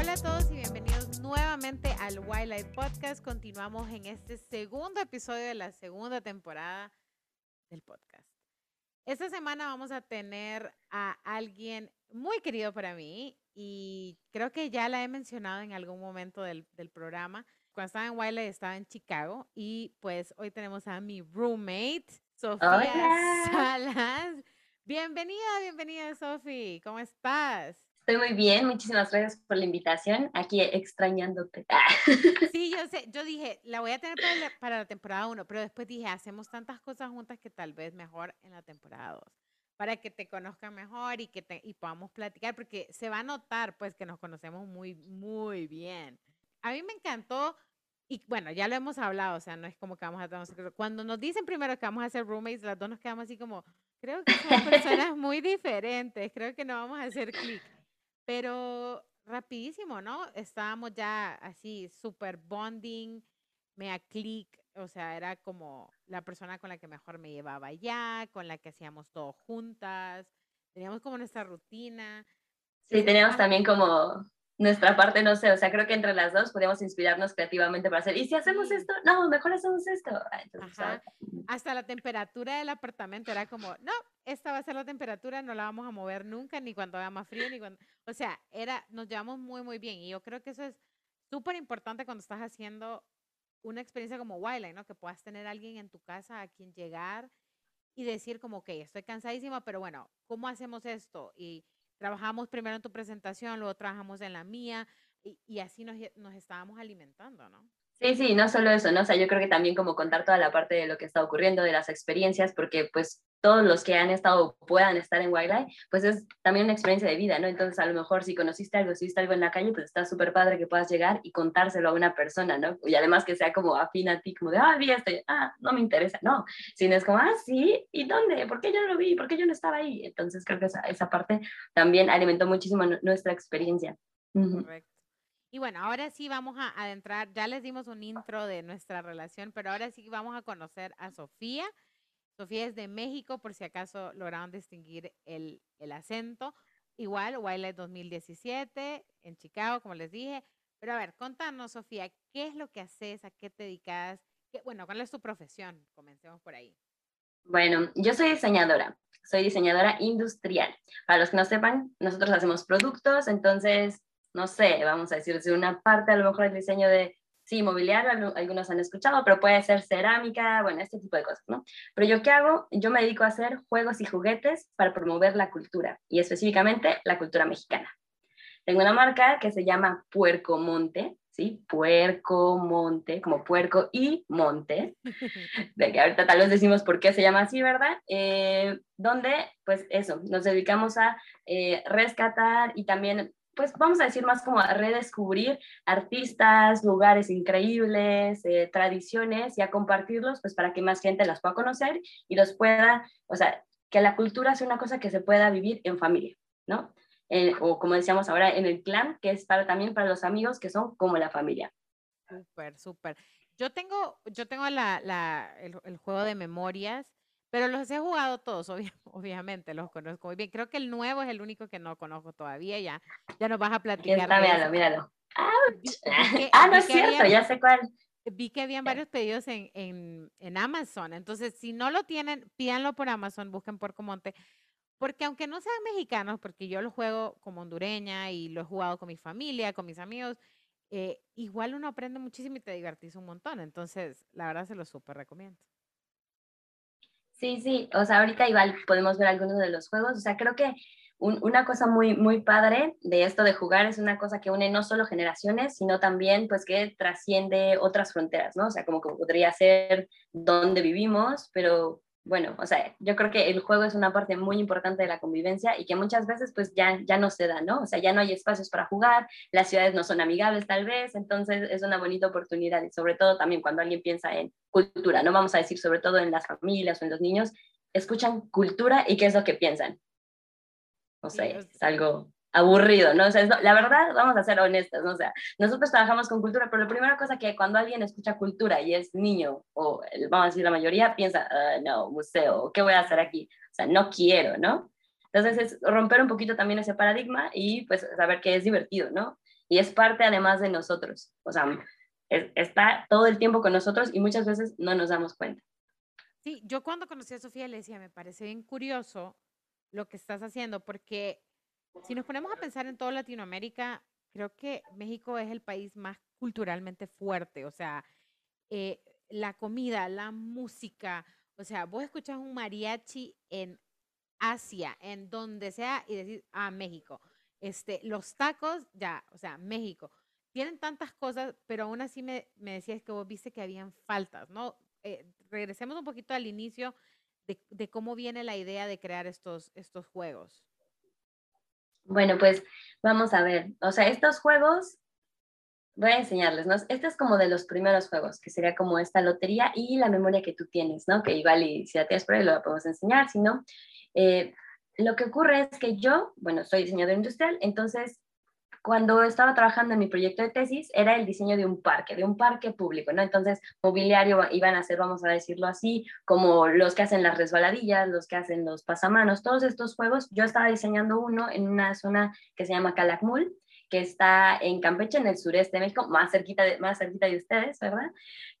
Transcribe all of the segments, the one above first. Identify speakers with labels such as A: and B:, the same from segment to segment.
A: Hola a todos y bienvenidos nuevamente al Wildlife Podcast. Continuamos en este segundo episodio de la segunda temporada del podcast. Esta semana vamos a tener a alguien muy querido para mí y creo que ya la he mencionado en algún momento del, del programa. Cuando estaba en Wildlife estaba en Chicago y pues hoy tenemos a mi roommate, Sofía
B: Hola.
A: Salas. Bienvenida, bienvenida, Sofi. ¿Cómo estás?
B: Estoy muy bien, muchísimas gracias por la invitación. Aquí extrañándote.
A: Sí, yo sé, yo dije, la voy a tener para la, para la temporada 1, pero después dije, hacemos tantas cosas juntas que tal vez mejor en la temporada 2, para que te conozcan mejor y que te, y podamos platicar, porque se va a notar pues que nos conocemos muy, muy bien. A mí me encantó, y bueno, ya lo hemos hablado, o sea, no es como que vamos a tener. Cuando nos dicen primero que vamos a ser roommates, las dos nos quedamos así como, creo que somos personas muy diferentes, creo que no vamos a hacer clic. Pero rapidísimo, ¿no? Estábamos ya así, súper bonding, me a clic, o sea, era como la persona con la que mejor me llevaba ya, con la que hacíamos todo juntas, teníamos como nuestra rutina.
B: Sí,
A: ah,
B: también como nuestra parte, no sé, o sea, creo que entre las dos podíamos inspirarnos creativamente para hacer, ¿y si hacemos esto? No, mejor hacemos esto. Entonces,
A: Ajá. Hasta la temperatura del apartamento era como, no, esta va a ser la temperatura, no la vamos a mover nunca, ni cuando haga más frío, ni cuando... O sea, era, nos llevamos muy, muy bien. Y yo creo que eso es súper importante cuando estás haciendo una experiencia como Wildlife, ¿no? Que puedas tener a alguien en tu casa a quien llegar y decir como, ok, estoy cansadísima, pero bueno, ¿cómo hacemos esto? Y trabajamos primero en tu presentación, luego trabajamos en la mía, y, y así nos, nos estábamos alimentando, ¿no?
B: Sí, sí, no solo eso, ¿no? O sea, yo creo que también como contar toda la parte de lo que está ocurriendo, de las experiencias, porque pues todos los que han estado puedan estar en Wildlife, pues es también una experiencia de vida, ¿no? Entonces, a lo mejor si conociste algo, si viste algo en la calle, pues está súper padre que puedas llegar y contárselo a una persona, ¿no? Y además que sea como afín a ti, como de, ah, vi esto, y, ah, no me interesa, no, sino es como, ah, sí, ¿y dónde? ¿Por qué yo no lo vi? ¿Por qué yo no estaba ahí? Entonces, creo que esa, esa parte también alimentó muchísimo nu- nuestra experiencia.
A: Correcto. Y bueno, ahora sí vamos a adentrar, ya les dimos un intro de nuestra relación, pero ahora sí vamos a conocer a Sofía. Sofía es de México, por si acaso lograron distinguir el, el acento. Igual, Wildlife 2017 en Chicago, como les dije. Pero a ver, contanos, Sofía, ¿qué es lo que haces? ¿A qué te dedicas? ¿Qué- bueno, ¿cuál es tu profesión? Comencemos por ahí.
B: Bueno, yo soy diseñadora, soy diseñadora industrial. Para los que no sepan, nosotros hacemos productos, entonces, no sé, vamos a decir, de una parte a lo mejor el diseño de, sí, mobiliario, algu- algunos han escuchado, pero puede ser cerámica, bueno, este tipo de cosas, ¿no? Pero yo qué hago? Yo me dedico a hacer juegos y juguetes para promover la cultura, y específicamente la cultura mexicana. Tengo una marca que se llama Puerco Monte, ¿sí? Puerco Monte, como puerco y monte de que ahorita tal vez decimos por qué se llama así, ¿verdad? Eh, donde, pues eso, nos dedicamos a eh, rescatar y también, pues vamos a decir más como a redescubrir artistas, lugares increíbles, eh, tradiciones y a compartirlos, pues para que más gente las pueda conocer y los pueda, o sea, que la cultura sea una cosa que se pueda vivir en familia, ¿no? Eh, o como decíamos ahora, en el clan, que es para, también para los amigos que son como la familia.
A: Súper, súper. Yo tengo, yo tengo la, el juego de memorias, pero los he jugado todos, obvia- obviamente, los conozco muy bien. Creo que el nuevo es el único que no conozco todavía, ya, ya nos vas a platicar
B: está, míralo, míralo.
A: Que,
B: Ah, no es cierto, ya sé cuál.
A: vi que habían varios pedidos en, en, en Amazon, entonces si no lo tienen, pídanlo por Amazon, busquen Puerco Monte, porque aunque no sean mexicanos, porque yo lo juego como hondureña y lo he jugado con mi familia, con mis amigos, eh, igual uno aprende muchísimo y te divertís un montón. Entonces, la verdad se lo súper recomiendo.
B: Sí, sí, o sea, ahorita igual podemos ver algunos de los juegos, o sea, creo que un- una cosa muy, muy padre de esto de jugar es una cosa que une no solo generaciones, sino también pues que trasciende otras fronteras, ¿no? O sea, como que podría ser donde vivimos, pero bueno, o sea, yo creo que el juego es una parte muy importante de la convivencia y que muchas veces pues ya, ya no se da, ¿no? O sea, ya no hay espacios para jugar, las ciudades no son amigables tal vez, entonces es una bonita oportunidad y sobre todo también cuando alguien piensa en cultura, no vamos a decir sobre todo en las familias o en los niños, escuchan cultura y qué es lo que piensan. O sea, es algo aburrido, ¿no? O sea, es la verdad, vamos a ser honestas, ¿no? O sea, nosotros trabajamos con cultura, pero la primera cosa que cuando alguien escucha cultura y es niño, o vamos a decir la mayoría, piensa, "Ah, no, museo, ¿qué voy a hacer aquí? O sea, no quiero, ¿no? Entonces es romper un poquito también ese paradigma y pues saber que es divertido, ¿no? y es parte además de nosotros. O sea, está todo el tiempo con nosotros y muchas veces no nos damos cuenta.
A: Sí, yo cuando conocí a Sofía le decía, me parece bien curioso lo que estás haciendo, porque si nos ponemos a pensar en toda Latinoamérica, creo que México es el país más culturalmente fuerte, o sea, eh, la comida, la música, o sea, vos escuchas un mariachi en Asia, en donde sea, y decís, ah, México. Este, los tacos, ya, o sea, México. Tienen tantas cosas, pero aún así me, me decías que vos viste que habían faltas, ¿no? Eh, regresemos un poquito al inicio de, de, cómo viene la idea de crear estos, estos juegos.
B: Bueno, pues vamos a ver. O sea, estos juegos, voy a enseñarles, ¿no? Este es como de los primeros juegos, que sería como esta lotería y la memoria que tú tienes, ¿no? Que igual y si la tienes por ahí lo podemos enseñar, si no. Eh, lo que ocurre es que yo, bueno, soy diseñador industrial, entonces cuando estaba trabajando en mi proyecto de tesis era el diseño de un parque, de un parque público, ¿no? Entonces, mobiliario iban a ser, vamos a decirlo así, como los que hacen las resbaladillas, los que hacen los pasamanos, todos estos juegos. Yo estaba diseñando uno en una zona que se llama Calakmul, que está en Campeche, en el sureste de México, más cerquita de, más cerquita de ustedes, ¿verdad?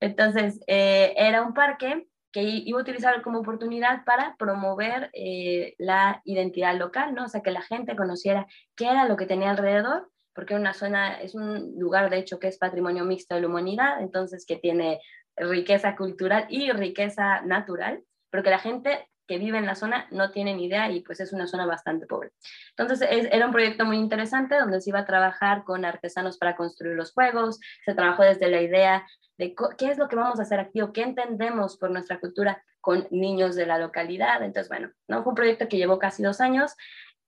B: Entonces, eh, era un parque que iba a utilizar como oportunidad para promover eh, la identidad local, ¿no? O sea, que la gente conociera qué era lo que tenía alrededor, porque una zona, es un lugar de hecho que es patrimonio mixto de la humanidad, entonces que tiene riqueza cultural y riqueza natural, pero que la gente que vive en la zona no tiene ni idea y pues es una zona bastante pobre. Entonces era un proyecto muy interesante donde se iba a trabajar con artesanos para construir los juegos, se trabajó desde la idea de qué es lo que vamos a hacer aquí o qué entendemos por nuestra cultura con niños de la localidad. Entonces, bueno, ¿no? fue un proyecto que llevó casi dos años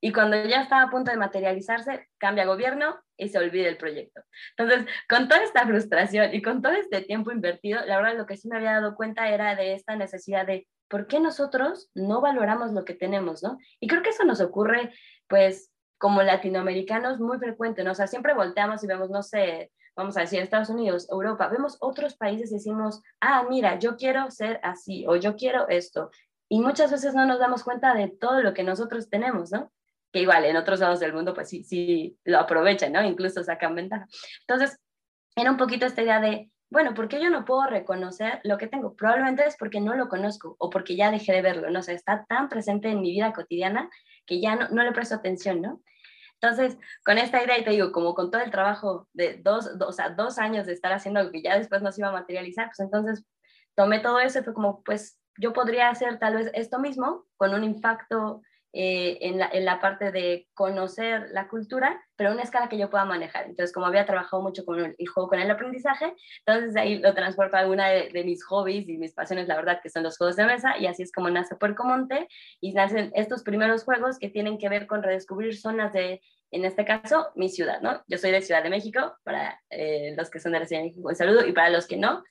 B: y cuando ya estaba a punto de materializarse, cambia gobierno y se olvida el proyecto. Entonces, con toda esta frustración y con todo este tiempo invertido, la verdad lo que sí me había dado cuenta era de esta necesidad de ¿por qué nosotros no valoramos lo que tenemos, no? Y creo que eso nos ocurre, pues, como latinoamericanos muy frecuente, ¿no? O sea, siempre volteamos y vemos, no sé, vamos a decir, Estados Unidos, Europa, vemos otros países y decimos, ah, mira, yo quiero ser así o yo quiero esto. Y muchas veces no nos damos cuenta de todo lo que nosotros tenemos, ¿no? Que igual en otros lados del mundo, pues sí, sí lo aprovechan, ¿no? Incluso sacan ventaja. Entonces, era un poquito esta idea de, bueno, ¿por qué yo no puedo reconocer lo que tengo? Probablemente es porque no lo conozco o porque ya dejé de verlo, no sé, está tan presente en mi vida cotidiana que ya no, no le presto atención, ¿no? Entonces, con esta idea, y te digo, como con todo el trabajo de dos, dos, o sea, dos años de estar haciendo algo que ya después no se iba a materializar, pues entonces tomé todo eso y fue como, pues yo podría hacer tal vez esto mismo con un impacto eh, en, la, en, la, parte de conocer la cultura, pero a una escala que yo pueda manejar. Entonces, como había trabajado mucho con el, juego con el aprendizaje, entonces ahí lo transporto a alguna de, de, mis hobbies y mis pasiones, la verdad, que son los juegos de mesa, y así es como nace Puerco Monte, y nacen estos primeros juegos que tienen que ver con redescubrir zonas de, en este caso, mi ciudad, ¿no? Yo soy de Ciudad de México, para eh, los que son de la Ciudad de México, un saludo, y para los que no,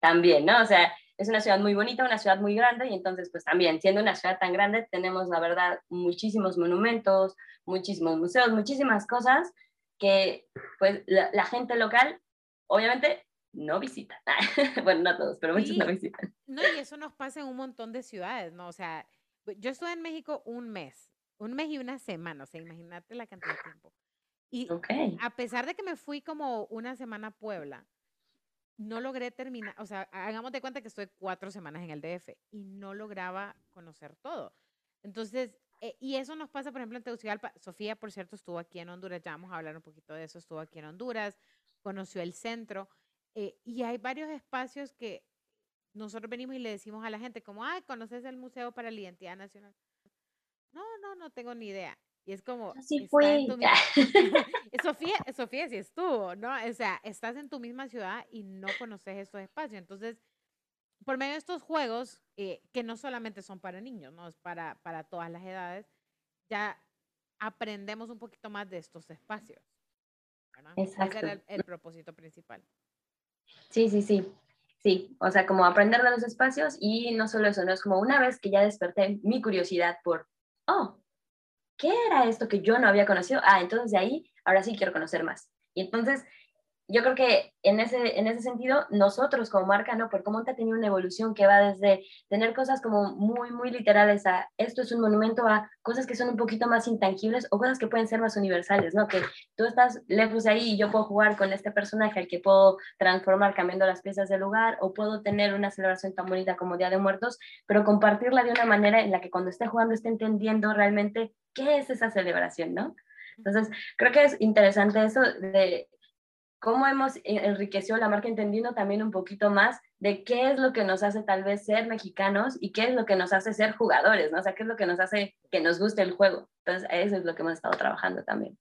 B: también, ¿no? O sea, es una ciudad muy bonita, una ciudad muy grande y entonces pues también siendo una ciudad tan grande tenemos la verdad muchísimos monumentos, muchísimos museos, muchísimas cosas que pues la, gente local obviamente no visita. bueno, no todos, pero muchos no visitan.
A: No, y eso nos pasa en un montón de ciudades, ¿no? O sea, yo estuve en México un mes, un mes y una semana, o sea, imagínate la cantidad de tiempo. Y a pesar de que me fui como una semana a Puebla, no logré terminar, o sea, hagamos de cuenta que estoy cuatro semanas en el DF y no lograba conocer todo. Entonces, eh, y eso nos pasa, por ejemplo, en Tegucigalpa. Sofía, por cierto, estuvo aquí en Honduras, ya vamos a hablar un poquito de eso, estuvo aquí en Honduras, conoció el centro, eh, y hay varios espacios que nosotros venimos y le decimos a la gente, como, ay, ¿conoces el Museo para la Identidad Nacional? No, no, no tengo ni idea. Y es como...
B: Así fue.
A: Sofía, Sofía sí estuvo, ¿no? O sea, estás en tu misma ciudad y no conoces estos espacios. Entonces, por medio de estos juegos, eh, que no solamente son para niños, ¿no? Es para, para todas las edades, ya aprendemos un poquito más de estos espacios.
B: Exacto.
A: Ese era el, propósito principal.
B: Sí, sí, sí. Sí, o sea, como aprender de los espacios y no solo eso, no es como una vez que ya desperté mi curiosidad por, oh, ¿qué era esto que yo no había conocido? Ah, entonces de ahí, ahora sí quiero conocer más. Y entonces yo creo que en ese, en ese sentido, nosotros como marca, ¿no? Por cómo ha tenido una evolución que va desde tener cosas como muy, muy literales a esto es un monumento a cosas que son un poquito más intangibles o cosas que pueden ser más universales, ¿no? Que tú estás lejos de ahí y yo puedo jugar con este personaje al que puedo transformar cambiando las piezas del lugar o puedo tener una celebración tan bonita como Día de Muertos, pero compartirla de una manera en la que cuando esté jugando esté entendiendo realmente qué es esa celebración, ¿no? Entonces, creo que es interesante eso de cómo hemos enriquecido la marca entendiendo también un poquito más de qué es lo que nos hace tal vez ser mexicanos y qué es lo que nos hace ser jugadores, ¿no? O sea, qué es lo que nos hace que nos guste el juego. Entonces, eso es lo que hemos estado trabajando también.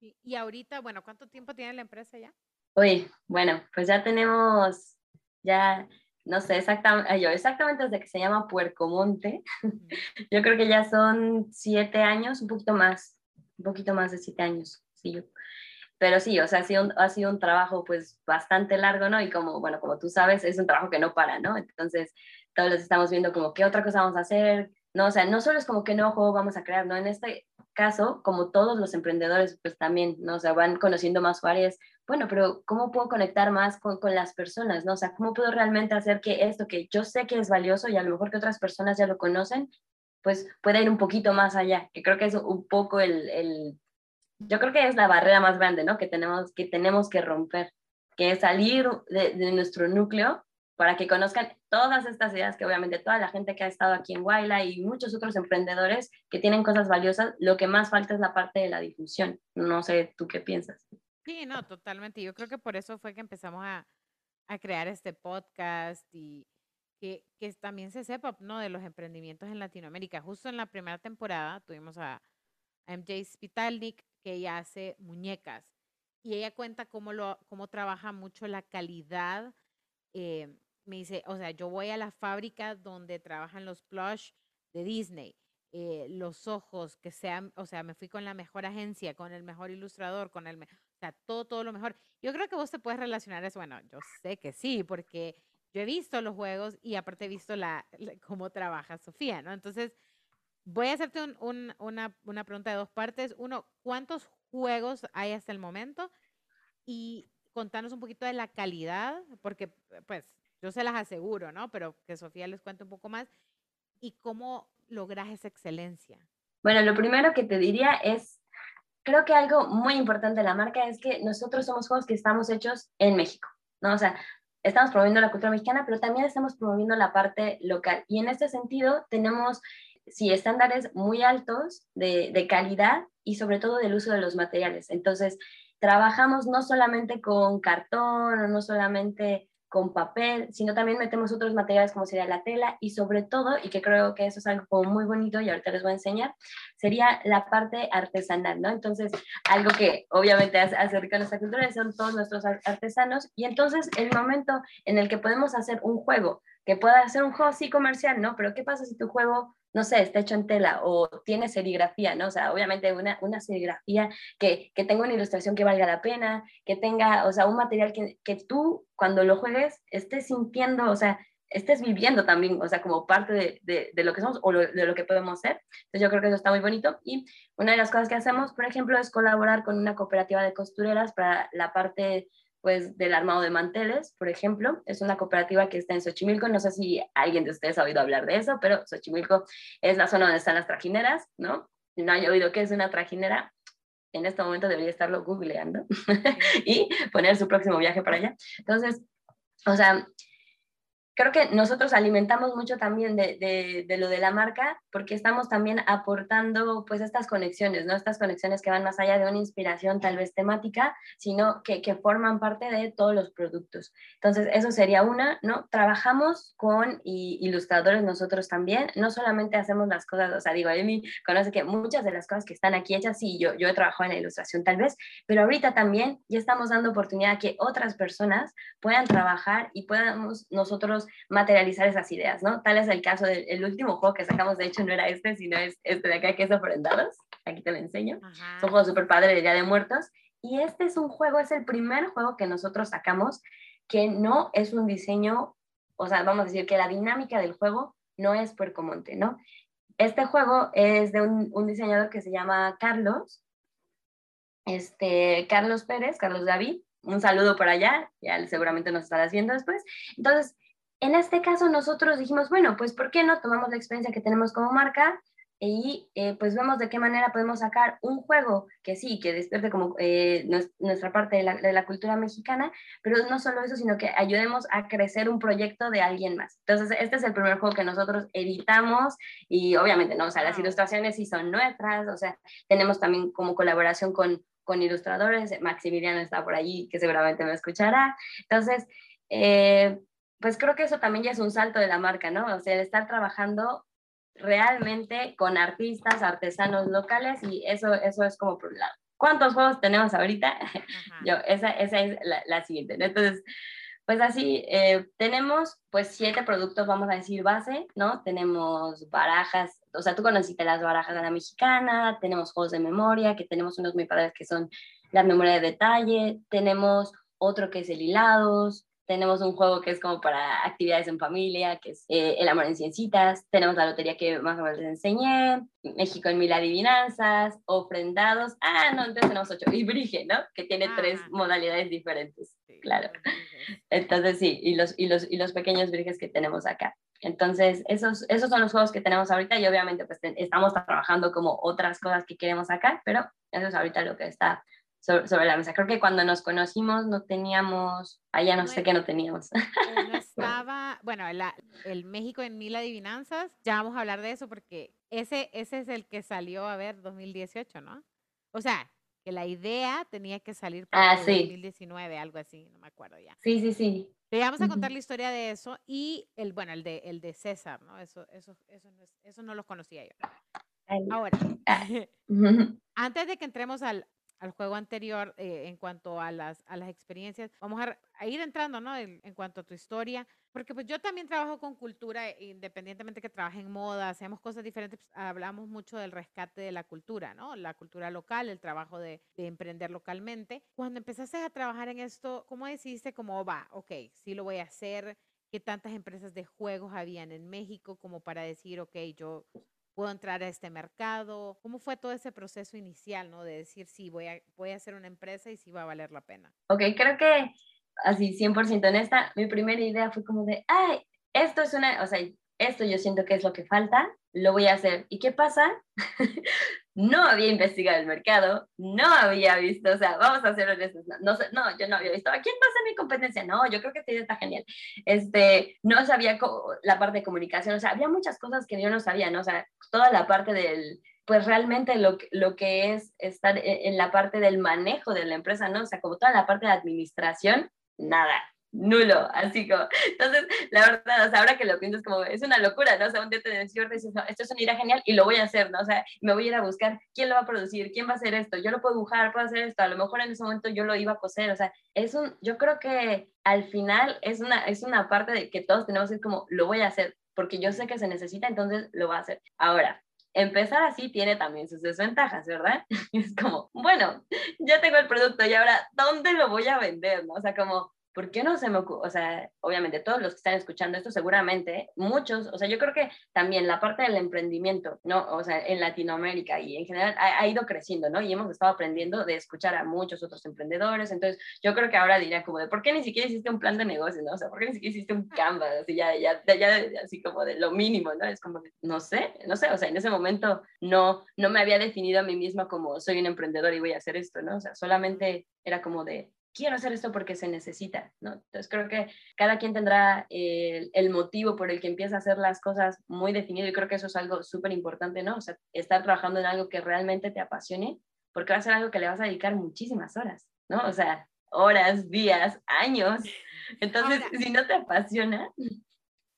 A: Y, ahorita, bueno, ¿cuánto tiempo tiene la empresa ya?
B: Uy, bueno, pues ya tenemos, ya, no sé exactamente, yo exactamente desde que se llama Puercomonte, yo creo que ya son siete años, un poquito más, un poquito más de siete años, sí, yo pero sí, o sea, ha sido, un, ha sido un trabajo pues bastante largo, ¿no? Y como, bueno, como tú sabes, es un trabajo que no para, ¿no? Entonces, todos los estamos viendo como qué otra cosa vamos a hacer, ¿no? O sea, no solo es como qué nuevo juego vamos a crear, ¿no? En este caso, como todos los emprendedores, pues también, ¿no? O sea, van conociendo más áreas, bueno, pero ¿cómo puedo conectar más con, con, las personas, ¿no? O sea, ¿cómo puedo realmente hacer que esto que yo sé que es valioso y a lo mejor que otras personas ya lo conocen, pues pueda ir un poquito más allá, que creo que es un poco el, el yo creo que es la barrera más grande, ¿no? Que tenemos que, tenemos que romper, que es salir de, nuestro núcleo para que conozcan todas estas ideas que obviamente toda la gente que ha estado aquí en Waila y muchos otros emprendedores que tienen cosas valiosas, lo que más falta es la parte de la difusión. No sé, ¿tú qué piensas?
A: Sí, no, totalmente. Yo creo que por eso fue que empezamos a, a crear este podcast y que, que, también se sepa, ¿no? De los emprendimientos en Latinoamérica. Justo en la primera temporada tuvimos a, a MJ Spitalnik, que ella hace muñecas y ella cuenta cómo, lo, cómo trabaja mucho la calidad. Eh, me dice, o sea, yo voy a la fábrica donde trabajan los plush de Disney, eh, los ojos, que sean, o sea, me fui con la mejor agencia, con el mejor ilustrador, con el, o sea, todo, todo lo mejor. Yo creo que vos te puedes relacionar eso, bueno, yo sé que sí, porque yo he visto los juegos y aparte he visto la, cómo trabaja Sofía, ¿no? Entonces, Voy a hacerte una, pregunta de dos partes. Uno, ¿cuántos juegos hay hasta el momento? Y contanos un poquito de la calidad, porque pues yo se las aseguro, ¿no? Pero que Sofía les cuente un poco más. ¿Y cómo logras esa excelencia?
B: Bueno, lo primero que te diría es, creo que algo muy importante de la marca es que nosotros somos juegos que estamos hechos en México, ¿no? O sea, estamos promoviendo la cultura mexicana, pero también estamos promoviendo la parte local. Y en este sentido tenemos sí, estándares muy altos de, de calidad y sobre todo del uso de los materiales. Entonces, trabajamos no solamente con cartón no solamente con papel, sino también metemos otros materiales como sería la tela y sobre todo, y que creo que eso es algo muy bonito y ahorita les voy a enseñar, sería la parte artesanal, ¿no? Entonces, algo que obviamente acerca a nuestra cultura son todos nuestros artesanos y entonces el momento en el que podemos hacer un juego, que pueda ser un juego sí comercial, ¿no? Pero ¿qué pasa si tu juego no sé, está hecho en tela o tiene serigrafía, ¿no? O sea, obviamente una, una serigrafía que, que, tenga una ilustración que valga la pena, que tenga, o sea, un material que, que tú cuando lo juegues estés sintiendo, o sea, estés viviendo también, o sea, como parte de, de, de lo que somos o de lo que podemos ser. Entonces yo creo que eso está muy bonito. Y una de las cosas que hacemos, por ejemplo, es colaborar con una cooperativa de costureras para la parte pues del armado de manteles, por ejemplo. Es una cooperativa que está en Xochimilco. No sé si alguien de ustedes ha oído hablar de eso, pero Xochimilco es la zona donde están las trajineras, ¿no? Si no haya oído qué es una trajinera, en este momento debería estarlo googleando y poner su próximo viaje para allá. Entonces, o sea, creo que nosotros alimentamos mucho también de, de, lo de la marca porque estamos también aportando pues estas conexiones, ¿no? Estas conexiones que van más allá de una inspiración tal vez temática, sino que, que forman parte de todos los productos. Entonces, eso sería una, ¿no? Trabajamos con ilustradores nosotros también, no solamente hacemos las cosas, o sea, digo, Emi conoce que muchas de las cosas que están aquí hechas, sí, yo, yo he trabajado en la ilustración tal vez, pero ahorita también ya estamos dando oportunidad a que otras personas puedan trabajar y podamos nosotros materializar esas ideas, ¿no? Tal es el caso del último juego que sacamos, de hecho no era este, sino es este de acá que es Ofrendados, aquí te lo enseño, es un juego súper padre de Día de Muertos, y este es un juego, es el primer juego que nosotros sacamos que no es un diseño, o sea, vamos a decir que la dinámica del juego no es Puercomonte, ¿no? Este juego es de un, un diseñador que se llama Carlos, este, Carlos Pérez, Carlos David, un saludo por allá, ya seguramente nos estará haciendo después. Entonces, en este caso nosotros dijimos, bueno, pues ¿por qué no tomamos la experiencia que tenemos como marca y eh, pues vemos de qué manera podemos sacar un juego que sí, que despierte como eh, nuestra parte de la, de la, cultura mexicana, pero no solo eso, sino que ayudemos a crecer un proyecto de alguien más. Entonces, este es el primer juego que nosotros editamos y obviamente, ¿no? O sea, las ilustraciones sí son nuestras, o sea, tenemos también como colaboración con, con ilustradores, Maximiliano está por allí, que seguramente me escuchará. Entonces, eh, pues creo que eso también ya es un salto de la marca, ¿no? O sea, el estar trabajando realmente con artistas, artesanos locales y eso, eso es como por un lado. ¿Cuántos juegos tenemos ahorita? Yo, esa, esa es la, la, siguiente. Entonces, pues así, eh, tenemos pues siete productos, vamos a decir, base, ¿no? Tenemos barajas, o sea, tú conociste las barajas de la mexicana, tenemos juegos de memoria, que tenemos unos muy padres que son la memoria de detalle, tenemos otro que es el hilados, tenemos un juego que es como para actividades en familia, que es eh, El amor en ciencitas, tenemos la lotería que más o menos les enseñé, México en mil adivinanzas, ofrendados, ah, no, entonces tenemos ocho, y Brige, ¿no? Que tiene tres modalidades diferentes, claro. Entonces sí, y los, y los, y los pequeños Briges que tenemos acá. Entonces, esos, esos son los juegos que tenemos ahorita y obviamente pues estamos trabajando como otras cosas que queremos sacar, pero eso es ahorita lo que está sobre, la mesa. Creo que cuando nos conocimos no teníamos, allá no, sé qué no teníamos.
A: No estaba, bueno, el México en mil adivinanzas, ya vamos a hablar de eso porque ese, ese es el que salió, a ver, 2018, ¿no? O sea, que la idea tenía que salir para
B: ah,
A: 2019, algo así, no me acuerdo ya.
B: Sí, sí, sí.
A: Te vamos a contar la historia de eso y el, bueno, el de, el de César, ¿no? Eso, eso, eso, no, eso no los conocía yo. Ahora, ah. antes de que entremos al, al juego anterior eh, en cuanto a las, a las experiencias. Vamos a, ir entrando, ¿no? En, cuanto a tu historia, porque pues yo también trabajo con cultura, eh, independientemente que trabaje en moda, hacemos cosas diferentes, pues, hablamos mucho del rescate de la cultura, ¿no? La cultura local, el trabajo de, de, emprender localmente. Cuando empezaste a trabajar en esto, ¿cómo decidiste cómo va? Ok, sí lo voy a hacer. ¿Qué tantas empresas de juegos habían en México como para decir, ok, yo puedo entrar a este mercado? ¿Cómo fue todo ese proceso inicial, ¿no? De decir, sí, voy a, voy a hacer una empresa y sí va a valer la pena.
B: Ok, creo que así 100% honesta, mi primera idea fue como de, ay, esto es una, o sea, esto yo siento que es lo que falta, lo voy a hacer. ¿Y qué pasa? No había investigado el mercado, no había visto, o sea, vamos a ser honestos, no, no, yo no había visto, ¿a quién va a ser mi competencia? No, yo creo que esta idea está genial. Este, no sabía la parte de comunicación, o sea, había muchas cosas que yo no sabía, ¿no? O sea, toda la parte del, pues realmente lo, lo que es estar e, en la parte del manejo de la empresa, ¿no? O sea, como toda la parte de administración, nada nulo, así como, entonces, la verdad, o sea, ahora que lo piensas como, es una locura, ¿no? O sea, un día te no, esto es una idea genial y lo voy a hacer, ¿no? O sea, me voy a ir a buscar quién lo va a producir, quién va a hacer esto, yo lo puedo dibujar, puedo hacer esto, a lo mejor en ese momento yo lo iba a coser, o sea, es un, yo creo que al final es una, es una parte de que todos tenemos que ir como, lo voy a hacer, porque yo sé que se necesita, entonces lo voy a hacer. Ahora, empezar así tiene también sus desventajas, ¿verdad? es como, bueno, ya tengo el producto y ahora, ¿dónde lo voy a vender? ¿no? O sea, como, ¿por qué no se me ocurre? O sea, obviamente todos los que están escuchando esto, seguramente muchos, o sea, yo creo que también la parte del emprendimiento, ¿no? O sea, en Latinoamérica y en general ha, ido creciendo, ¿no? Y hemos estado aprendiendo de escuchar a muchos otros emprendedores, entonces yo creo que ahora diría como de, ¿por qué ni siquiera hiciste un plan de negocio, ¿no? O sea, ¿por qué ni siquiera hiciste un Canva? Así ya, ya, ya, así como de lo mínimo, ¿no? Es como, no sé, no sé, o sea, en ese momento no, no me había definido a mí misma como soy un emprendedor y voy a hacer esto, ¿no? O sea, solamente era como de, quiero hacer esto porque se necesita, ¿no? Entonces creo que cada quien tendrá el, el, motivo por el que empieza a hacer las cosas muy definido y creo que eso es algo súper importante, ¿no? O sea, estar trabajando en algo que realmente te apasione, porque va a ser algo que le vas a dedicar muchísimas horas, ¿no? O sea, horas, días, años. Entonces, si no te apasiona...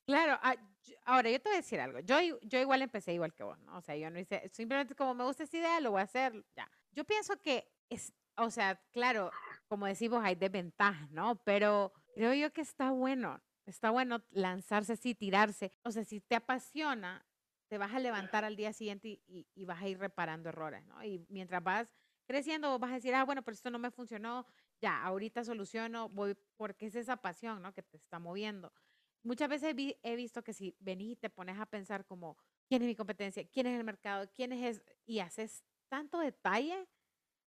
A: Claro, ah, ahora yo te voy a decir algo. Yo, yo igual empecé igual que vos, ¿no? O sea, yo no hice, simplemente como me gusta esta idea, lo voy a hacer, ya. Yo pienso que es, o sea, claro, como decimos, hay desventajas, ¿no? Pero creo yo que está bueno, está bueno lanzarse así, tirarse. O sea, si te apasiona, te vas a levantar al día siguiente y, vas a ir reparando errores, ¿no? Y mientras vas creciendo, vas a decir, ah, bueno, pero esto no me funcionó, ya, ahorita soluciono, voy, porque es esa pasión, ¿no? Que te está moviendo. Muchas veces he visto que si venís y te pones a pensar como, ¿quién es mi competencia? ¿Quién es el mercado? ¿Quién es? Y haces tanto detalle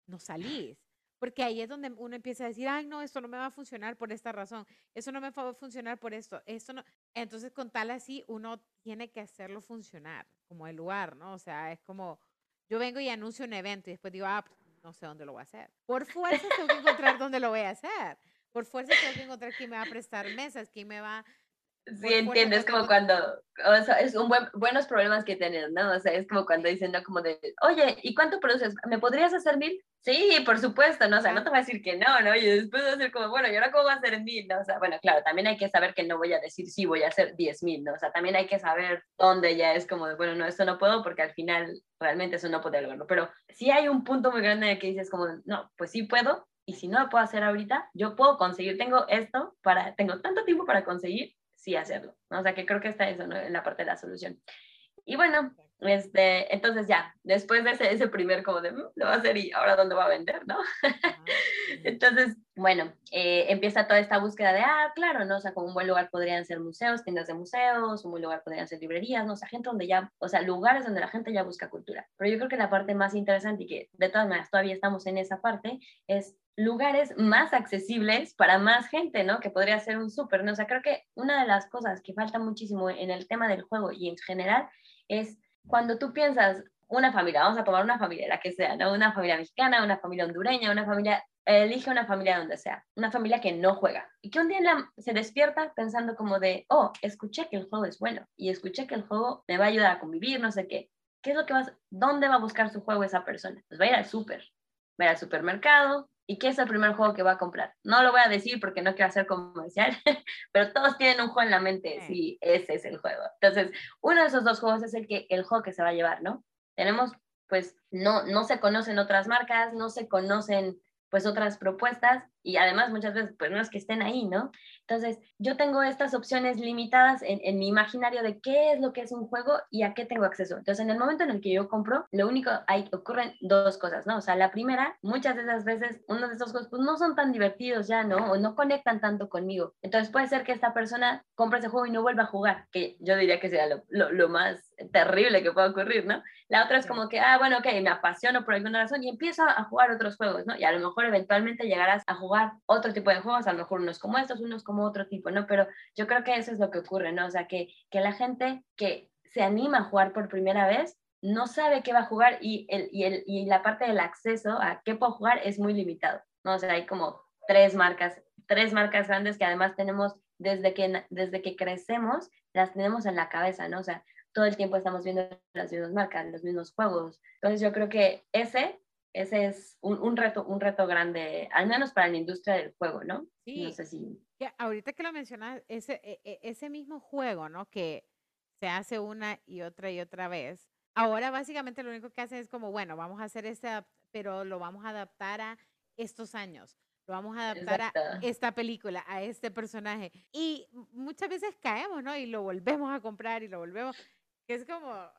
A: no salís. Porque ahí es donde uno empieza a decir, ay, no, esto no me va a funcionar por esta razón, eso no me va a funcionar por esto, esto no. Entonces, con tal así, uno tiene que hacerlo funcionar, como el lugar, ¿no? O sea, es como, yo vengo y anuncio un evento y después digo, ah, pues, no sé dónde lo voy a hacer. Por fuerza tengo que encontrar dónde lo voy a hacer. Por fuerza tengo que encontrar quién me va a prestar mesas, quién me va
B: Sí, entiendes, como cuando, o sea, es un buen, buenos problemas que tienes, ¿no? O sea, es como cuando dicen, ¿no? Como de, oye, ¿y cuánto produces? ¿Me podrías hacer mil? Sí, por supuesto, ¿no? O sea, no te voy a decir que no, ¿no? Y después va a ser como, bueno, ¿y ahora cómo va a ser mil? ¿no? O sea, bueno, claro, también hay que saber que no voy a decir sí, voy a hacer diez mil, ¿no? O sea, también hay que saber dónde ya es como de, bueno, no, eso no puedo porque al final realmente eso no puedo lograrlo. Pero sí hay un punto muy grande en el que dices como, no, pues sí puedo, y si no lo puedo hacer ahorita, yo puedo conseguir, tengo esto para, tengo tanto tiempo para conseguir sí hacerlo. O sea, que creo que está eso ¿no? en la parte de la solución. Y bueno, este, entonces ya, después de ese, ese primer como de, mm, lo va a hacer y ahora dónde va a vender, ¿no? entonces, bueno, eh, empieza toda esta búsqueda de, ah, claro, ¿no? O sea, como un buen lugar podrían ser museos, tiendas de museos, un buen lugar podrían ser librerías, ¿no? O sea, gente donde ya, o sea, lugares donde la gente ya busca cultura. Pero yo creo que la parte más interesante y que de todas maneras todavía estamos en esa parte es lugares más accesibles para más gente, ¿no? Que podría ser un súper, ¿no? O sea, creo que una de las cosas que falta muchísimo en el tema del juego y en general es cuando tú piensas una familia, vamos a tomar una familia, la que sea, ¿no? Una familia mexicana, una familia hondureña, una familia, elige una familia donde sea, una familia que no juega y que un día se despierta pensando como de, oh, escuché que el juego es bueno y escuché que el juego me va a ayudar a convivir, no sé qué. ¿Qué es lo que vas, dónde va a buscar su juego esa persona? Pues va a ir al súper, va a ir al supermercado, ¿Y qué es el primer juego que va a comprar? No lo voy a decir porque no quiero hacer comercial, pero todos tienen un juego en la mente, sí, ese es el juego. Entonces, uno de esos dos juegos es el, que, el juego que se va a llevar, ¿no? Tenemos, pues, no, no se conocen otras marcas, no se conocen pues otras propuestas y además muchas veces pues no es que estén ahí, ¿no? Entonces yo tengo estas opciones limitadas en, en, mi imaginario de qué es lo que es un juego y a qué tengo acceso. Entonces en el momento en el que yo compro, lo único, hay, ocurren dos cosas, ¿no? O sea, la primera, muchas de esas veces uno de estos juegos pues no son tan divertidos ya, ¿no? O no conectan tanto conmigo. Entonces puede ser que esta persona compre ese juego y no vuelva a jugar, que yo diría que sea lo, lo, lo más terrible que pueda ocurrir, ¿no? La otra es como que, ah, bueno, ok, me apasiono por alguna razón y empiezo a jugar otros juegos, ¿no? Y a lo mejor eventualmente llegarás a jugar otro tipo de juegos, a lo mejor unos como estos, unos como otro tipo, ¿no? Pero yo creo que eso es lo que ocurre, ¿no? O sea, que, que la gente que se anima a jugar por primera vez no sabe qué va a jugar y, el, y, el, y la parte del acceso a qué puedo jugar es muy limitado, ¿no? O sea, hay como tres marcas, tres marcas grandes que además tenemos desde que, desde que crecemos, las tenemos en la cabeza, ¿no? O sea, todo el tiempo estamos viendo las mismas marcas, los mismos juegos. Entonces yo creo que ese, ese es un, un reto, un reto grande, al menos para la industria del juego, ¿no?
A: Sí.
B: No sé si...
A: ahorita que lo mencionas, ese, e, e, ese mismo juego, ¿no? Que se hace una y otra y otra vez. Ahora básicamente lo único que hace es como, bueno, vamos a hacer este, pero lo vamos a adaptar a estos años lo vamos a adaptar a esta película, a este personaje. Y muchas veces caemos, ¿no? Y lo volvemos a comprar y lo volvemos es como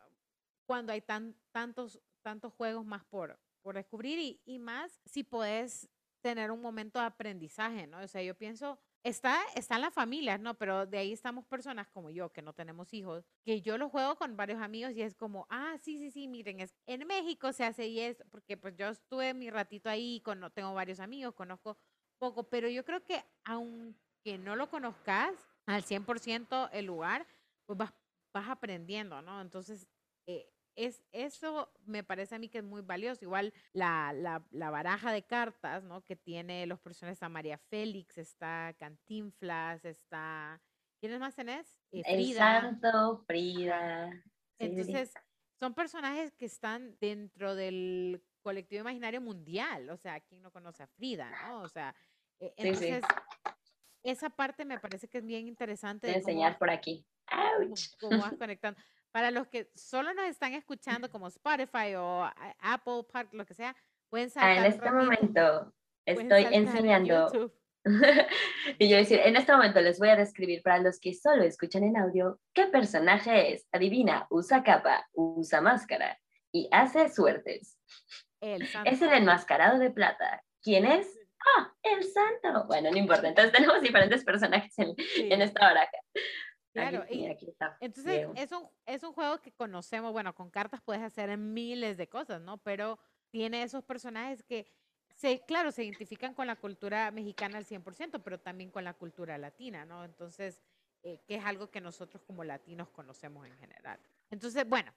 A: cuando hay tan, tantos, tantos juegos más por, por descubrir y, más si puedes tener un momento de aprendizaje, ¿no? O sea, yo pienso, está, están las familias, ¿no? Pero de ahí estamos personas como yo, que no tenemos hijos, que yo lo juego con varios amigos y es como, ah, sí, sí, sí, miren, es, en México se hace y es, porque pues yo estuve mi ratito ahí, con, tengo varios amigos, conozco poco, pero yo creo que aunque no lo conozcas al 100% el lugar, pues vas vas aprendiendo, ¿no? Entonces, eh, es, eso me parece a mí que es muy valioso. Igual la, la, la, baraja de cartas, ¿no? Que tiene los personajes, está María Félix, está Cantinflas, está... ¿Quiénes más tenés?
B: Eh, Frida. El Santo, Frida.
A: Entonces, son personajes que están dentro del colectivo imaginario mundial. O sea, ¿quién no conoce a Frida, no? O sea, eh, entonces, esa parte me parece que es bien interesante.
B: De enseñar por aquí.
A: Cómo vas conectando. Para los que solo nos están escuchando como Spotify o Apple Park, lo que sea, pueden
B: ah, saltar. en este momento estoy enseñando. y yo decir, en este momento les voy a describir para los que solo escuchan en audio qué personaje es. Adivina, usa capa, usa máscara y hace suertes. es el enmascarado de plata. ¿Quién es? Ah, el santo. Bueno, no importa. Entonces tenemos diferentes personajes en, en esta baraja.
A: Claro, y entonces es un, es un juego que conocemos, bueno, con cartas puedes hacer miles de cosas, ¿no? Pero tiene esos personajes que, se, claro, se identifican con la cultura mexicana al 100%, pero también con la cultura latina, ¿no? Entonces, eh, que es algo que nosotros como latinos conocemos en general. Entonces, bueno,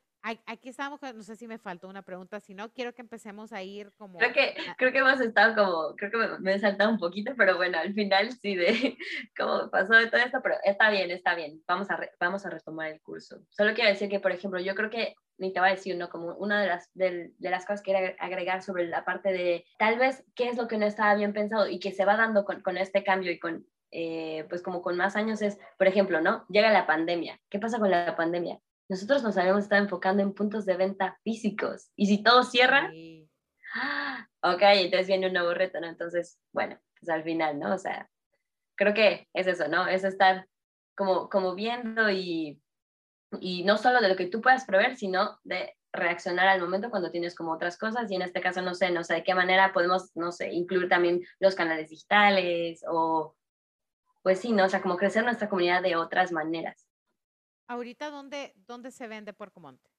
A: aquí estamos, no sé si me faltó una pregunta, si no, quiero que empecemos a ir como...
B: Creo que, creo que hemos estado como, creo que me, he saltado un poquito, pero bueno, al final sí, de cómo pasó de todo esto, pero está bien, está bien, vamos a, vamos a retomar el curso. Solo quiero decir que, por ejemplo, yo creo que, ni te voy a decir, ¿no? Como una de las, de, de las cosas que quiero agregar sobre la parte de, tal vez, qué es lo que no estaba bien pensado y que se va dando con, con este cambio y con eh, pues como con más años es, por ejemplo, ¿no? Llega la pandemia. ¿Qué pasa con la pandemia? Nosotros nos habíamos estado enfocando en puntos de venta físicos. Y si todo cierra, ¡ah! ok, entonces viene un nuevo reto, ¿no? Entonces, bueno, pues al final, ¿no? O sea, creo que es eso, ¿no? Es estar como, como viendo y, y no solo de lo que tú puedas prever, sino de reaccionar al momento cuando tienes como otras cosas y en este caso no sé, no sé de qué manera podemos, no sé, incluir también los canales digitales o pues sí, ¿no? O sea, como crecer nuestra comunidad de otras maneras.
A: Ahorita, ¿dónde, dónde se vende Porcomonte?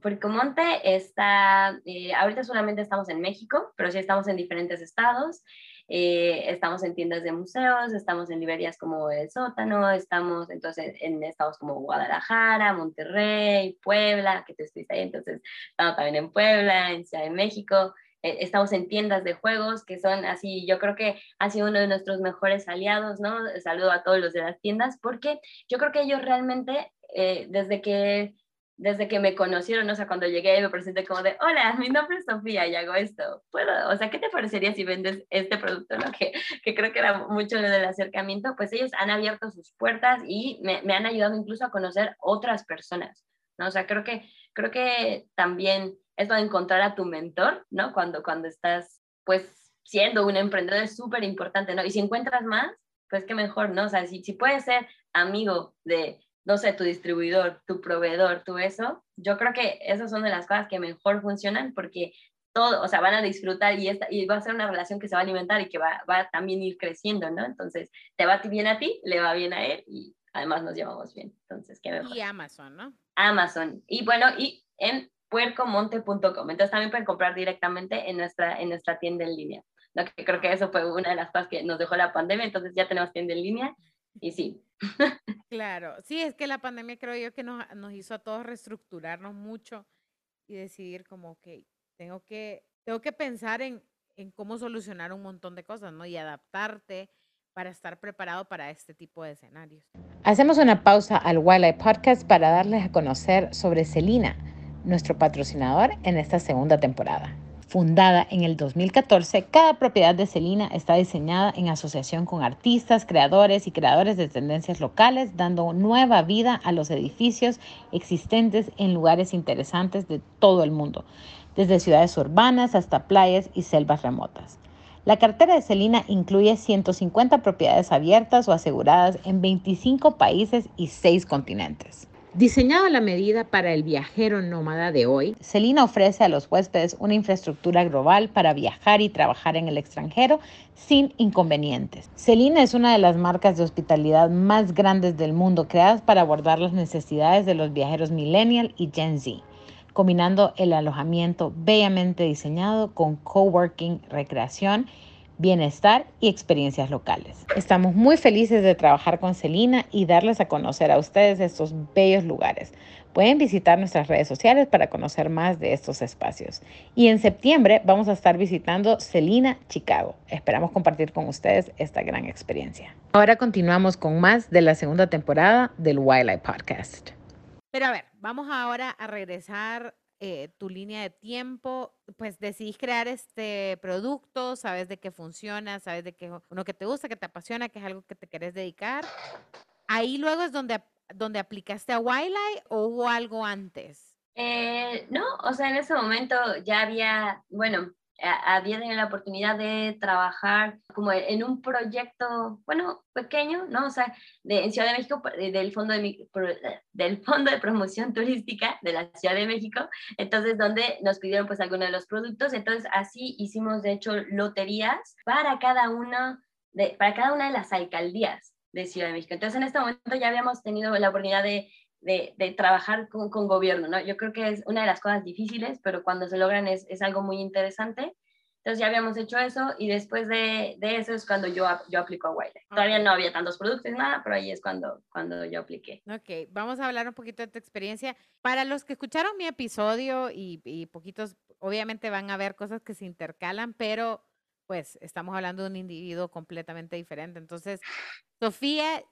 B: Porcomonte está, eh, ahorita solamente estamos en México, pero sí estamos en diferentes estados. Eh, estamos en tiendas de museos, estamos en librerías como El Sótano, estamos entonces en estados como Guadalajara, Monterrey, Puebla, que te estuviste ahí, entonces estamos también en Puebla, en Ciudad de México. Eh, estamos en tiendas de juegos que son así, yo creo que ha sido uno de nuestros mejores aliados, ¿no? Saludo a todos los de las tiendas porque yo creo que ellos realmente, eh, desde que desde que me conocieron, o sea, cuando llegué me presenté como de, hola, mi nombre es Sofía y hago esto. ¿Puedo? O sea, ¿qué te parecería si vendes este producto? ¿no? Que, que creo que era mucho del acercamiento, pues ellos han abierto sus puertas y me, me, han ayudado incluso a conocer otras personas, ¿no? O sea, creo que, creo que también esto de encontrar a tu mentor, ¿no? Cuando, cuando estás, pues, siendo un emprendedor es súper importante, ¿no? Y si encuentras más, pues qué mejor, ¿no? O sea, si, si puedes ser amigo de, no sé, tu distribuidor, tu proveedor, tu eso, yo creo que esas son de las cosas que mejor funcionan porque todo, o sea, van a disfrutar y, esta, y va a ser una relación que se va a alimentar y que va, va a también ir creciendo, ¿no? Entonces, te va bien a ti, le va bien a él y además nos llevamos bien. Entonces, qué mejor.
A: Y Amazon, ¿no?
B: Amazon. Y bueno, y en puercomonte.com. Entonces también pueden comprar directamente en nuestra, en nuestra tienda en línea. Lo que creo que eso fue una de las cosas que nos dejó la pandemia, entonces ya tenemos tienda en línea y sí.
A: Claro, sí, es que la pandemia creo yo que nos, nos hizo a todos reestructurarnos mucho y decidir como, que tengo que, tengo que pensar en, en cómo solucionar un montón de cosas, ¿no? Y adaptarte para estar preparado para este tipo de escenarios.
C: Hacemos una pausa al Wildlife Podcast para darles a conocer sobre Celina nuestro patrocinador en esta segunda temporada. Fundada en el 2014, cada propiedad de Celina está diseñada en asociación con artistas, creadores y creadores de tendencias locales, dando nueva vida a los edificios existentes en lugares interesantes de todo el mundo, desde ciudades urbanas hasta playas y selvas remotas. La cartera de Celina incluye 150 propiedades abiertas o aseguradas en 25 países y 6 continentes. Diseñado la medida para el viajero nómada de hoy, Celina ofrece a los huéspedes una infraestructura global para viajar y trabajar en el extranjero sin inconvenientes. Celina es una de las marcas de hospitalidad más grandes del mundo creadas para abordar las necesidades de los viajeros millennial y Gen Z, combinando el alojamiento bellamente diseñado con coworking, recreación bienestar y experiencias locales. Estamos muy felices de trabajar con Celina y darles a conocer a ustedes estos bellos lugares. Pueden visitar nuestras redes sociales para conocer más de estos espacios. Y en septiembre vamos a estar visitando Celina, Chicago. Esperamos compartir con ustedes esta gran experiencia. Ahora continuamos con más de la segunda temporada del Wildlife Podcast.
A: Pero a ver, vamos ahora a regresar eh, tu línea de tiempo, pues decidís crear este producto, sabes de qué funciona, sabes de qué uno que te gusta, que te apasiona, que es algo que te querés dedicar. Ahí luego es donde, donde aplicaste a Wildlife o hubo algo antes.
B: Eh, no, o sea, en ese momento ya había, bueno, había tenido la oportunidad de trabajar como en un proyecto, bueno, pequeño, ¿no? O sea, de, en Ciudad de México, del fondo de, del fondo de Promoción Turística de la Ciudad de México, entonces donde nos pidieron pues algunos de los productos, entonces así hicimos de hecho loterías para cada una de, para cada una de las alcaldías de Ciudad de México. Entonces en este momento ya habíamos tenido la oportunidad de de, de trabajar con, con, gobierno, ¿no? Yo creo que es una de las cosas difíciles, pero cuando se logran es, es algo muy interesante. Entonces ya habíamos hecho eso y después de, de eso es cuando yo, yo aplico a Wiley. Todavía no había tantos productos, nada, pero ahí es cuando, cuando yo apliqué.
A: Ok, vamos a hablar un poquito de tu experiencia. Para los que escucharon mi episodio y, y poquitos, obviamente van a ver cosas que se intercalan, pero pues estamos hablando de un individuo completamente diferente. Entonces, Sofía,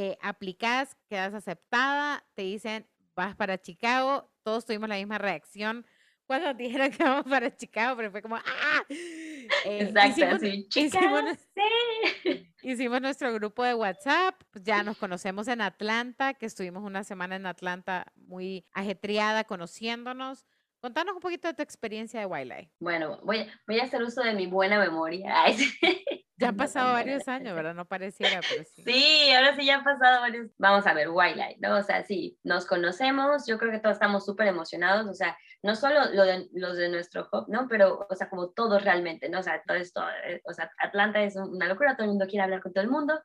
A: eh, aplicas, quedas aceptada, te dicen, vas para Chicago, todos tuvimos la misma reacción cuando dijeron que vamos para Chicago, pero fue como, ¡ah!
B: Eh, Exacto, hicimos, sí, Chicago,
A: hicimos, sí. hicimos, nuestro grupo de WhatsApp, pues ya nos conocemos en Atlanta, que estuvimos una semana en Atlanta muy ajetreada conociéndonos. Contanos un poquito de tu experiencia de Wildlife.
B: Bueno, voy, voy a hacer uso de mi buena memoria.
A: Ya han pasado varios años, ¿verdad? No pareciera, pero sí.
B: Sí, ahora sí ya han pasado varios. Vamos a ver, Wildlife, ¿no? O sea, sí, nos conocemos, yo creo que todos estamos súper emocionados, o sea, no solo lo de, los de nuestro hub, ¿no? Pero, o sea, como todos realmente, ¿no? O sea, todo esto, eh, o sea, Atlanta es una locura, todo el mundo quiere hablar con todo el mundo.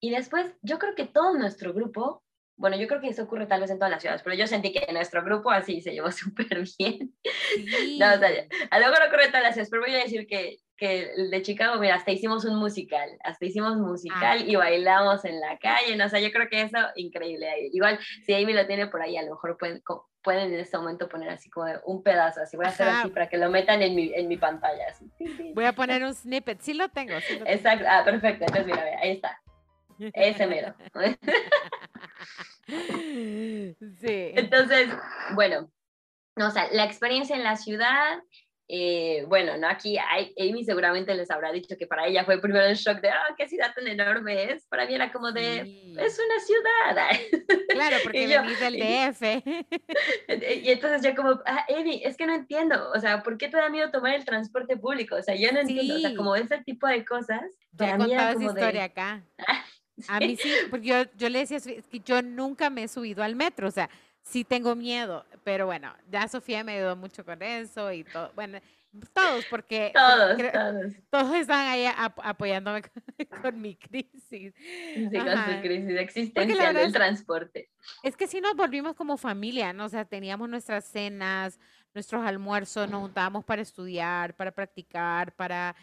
B: Y después, yo creo que todo nuestro grupo bueno, yo creo que eso ocurre tal vez en todas las ciudades, pero yo sentí que nuestro grupo así se llevó súper bien. Sí. No, o sea, a lo mejor ocurre en todas las ciudades, pero voy a decir que, que de Chicago, mira, hasta hicimos un musical, hasta hicimos musical ah. y bailamos en la calle, ¿no? o sea, yo creo que eso, increíble. Igual, si Amy lo tiene por ahí, a lo mejor pueden, pueden en este momento poner así como un pedazo, así voy a hacer Ajá. así para que lo metan en mi, en mi pantalla. Así.
A: Voy a poner un snippet, sí lo tengo. Sí lo tengo.
B: Exacto, ah, perfecto, entonces mira, ahí está. Ese mero.
A: Sí.
B: Entonces, bueno, o sea, la experiencia en la ciudad, eh, bueno, ¿no? Aquí hay, Amy seguramente les habrá dicho que para ella fue primero el shock de, ah, qué ciudad tan enorme es. Para mí era como de, sí. es una ciudad.
A: Claro, porque venís del DF.
B: Y entonces yo como, ah, Amy, es que no entiendo, o sea, ¿por qué te da miedo tomar el transporte público? O sea, yo no sí. entiendo, o sea, como ese tipo de cosas.
A: Ya esa historia de, acá. A mí sí, porque yo, yo le decía, es que yo nunca me he subido al metro, o sea, sí tengo miedo, pero bueno, ya Sofía me ayudó mucho con eso y todo, bueno, todos, porque
B: todos, creo, todos.
A: todos están ahí ap apoyándome con, con, mi crisis.
B: Sí, Ajá. con su crisis existencial del transporte.
A: Es que sí nos volvimos como familia, ¿no? O sea, teníamos nuestras cenas, nuestros almuerzos, nos juntábamos para estudiar, para practicar, para...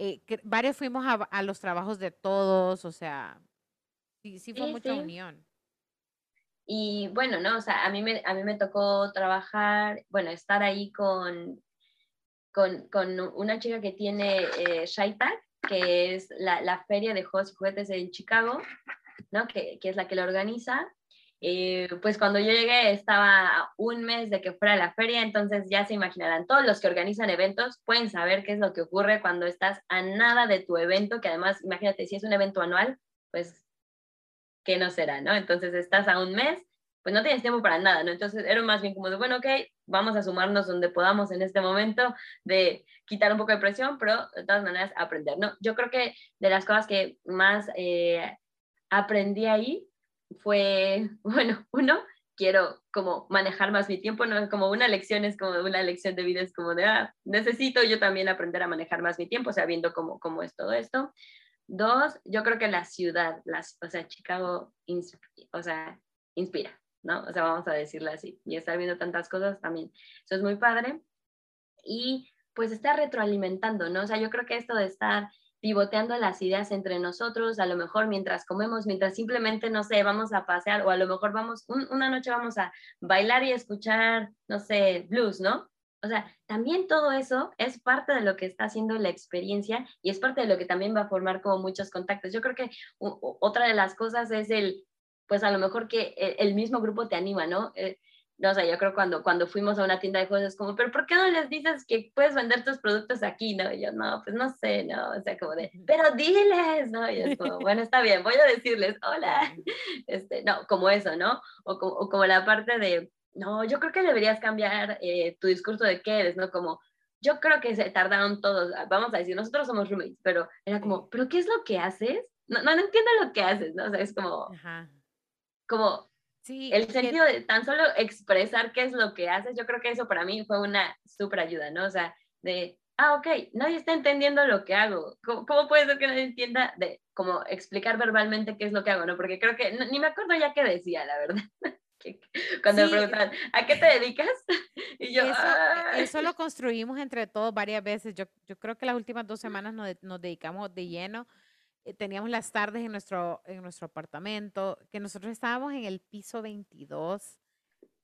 A: Eh, que varios fuimos a, a los trabajos de todos, o sea, Sí, sí fue sí, mucha sí. unión.
B: Y bueno, ¿no? O sea, a mí me, a mí me tocó trabajar, bueno, estar ahí con, con, con una chica que tiene eh, que es la, la, feria de juegos y juguetes en Chicago, ¿no? Que, que es la que la organiza. Eh, pues cuando yo llegué estaba un mes de que fuera la feria, entonces ya se imaginarán, todos los que organizan eventos pueden saber qué es lo que ocurre cuando estás a nada de tu evento, que además, imagínate, si es un evento anual, pues qué no será, ¿no? Entonces estás a un mes, pues no tienes tiempo para nada, ¿no? Entonces era más bien como de, bueno, ok, vamos a sumarnos donde podamos en este momento, de quitar un poco de presión, pero de todas maneras aprender, ¿no? Yo creo que de las cosas que más eh, aprendí ahí fue, bueno, uno, quiero como manejar más mi tiempo, no como una lección, es como una lección de vida, es como de, ah, necesito yo también aprender a manejar más mi tiempo, o sea, viendo cómo, cómo es todo esto. Dos, yo creo que la ciudad, las, o sea, Chicago, o sea, inspira, ¿no? O sea, vamos a decirlo así. Y estar viendo tantas cosas también. Eso es muy padre. Y pues está retroalimentando, ¿no? O sea, yo creo que esto de estar pivoteando las ideas entre nosotros, a lo mejor mientras comemos, mientras simplemente, no sé, vamos a pasear o a lo mejor vamos, un, una noche vamos a bailar y escuchar, no sé, blues, ¿no? O sea, también todo eso es parte de lo que está haciendo la experiencia y es parte de lo que también va a formar como muchos contactos. Yo creo que otra de las cosas es el, pues a lo mejor que e, el mismo grupo te anima, ¿no? Eh, no, o sea, yo creo cuando, cuando fuimos a una tienda de juegos es como, pero ¿por qué no les dices que puedes vender tus productos aquí? No, y yo, no, pues no sé, ¿no? O sea, como de, pero diles, ¿no? Y es como, bueno, está bien, voy a decirles, hola, este, no, como eso, ¿no? O, o como la parte de, no, yo creo que deberías cambiar eh, tu discurso de qué eres, ¿no? Como, yo creo que se tardaron todos, ah, vamos a decir, nosotros somos roommates, pero era como, ¿pero qué es lo que haces? No, no, no entiendo lo que haces, ¿no? O sea, es como, Ajá. como sí, el sentido que... de tan solo expresar qué es lo que haces, yo creo que eso para mí fue una súper ayuda, ¿no? O sea, de, ah, ok, nadie está entendiendo lo que hago. ¿Cómo, cómo puede ser que nadie entienda de como explicar verbalmente qué es lo que hago, ¿no? Porque creo que no, ni me acuerdo ya qué decía, la verdad. Cuando me
A: Sí.
B: preguntaban, ¿a qué te dedicas? Y yo,
A: Eso, eso lo construimos entre todos varias veces. Yo, yo creo que las últimas dos semanas nos, nos dedicamos de lleno. Eh, Teníamos las tardes en nuestro, en nuestro apartamento, que nosotros estábamos en el piso 22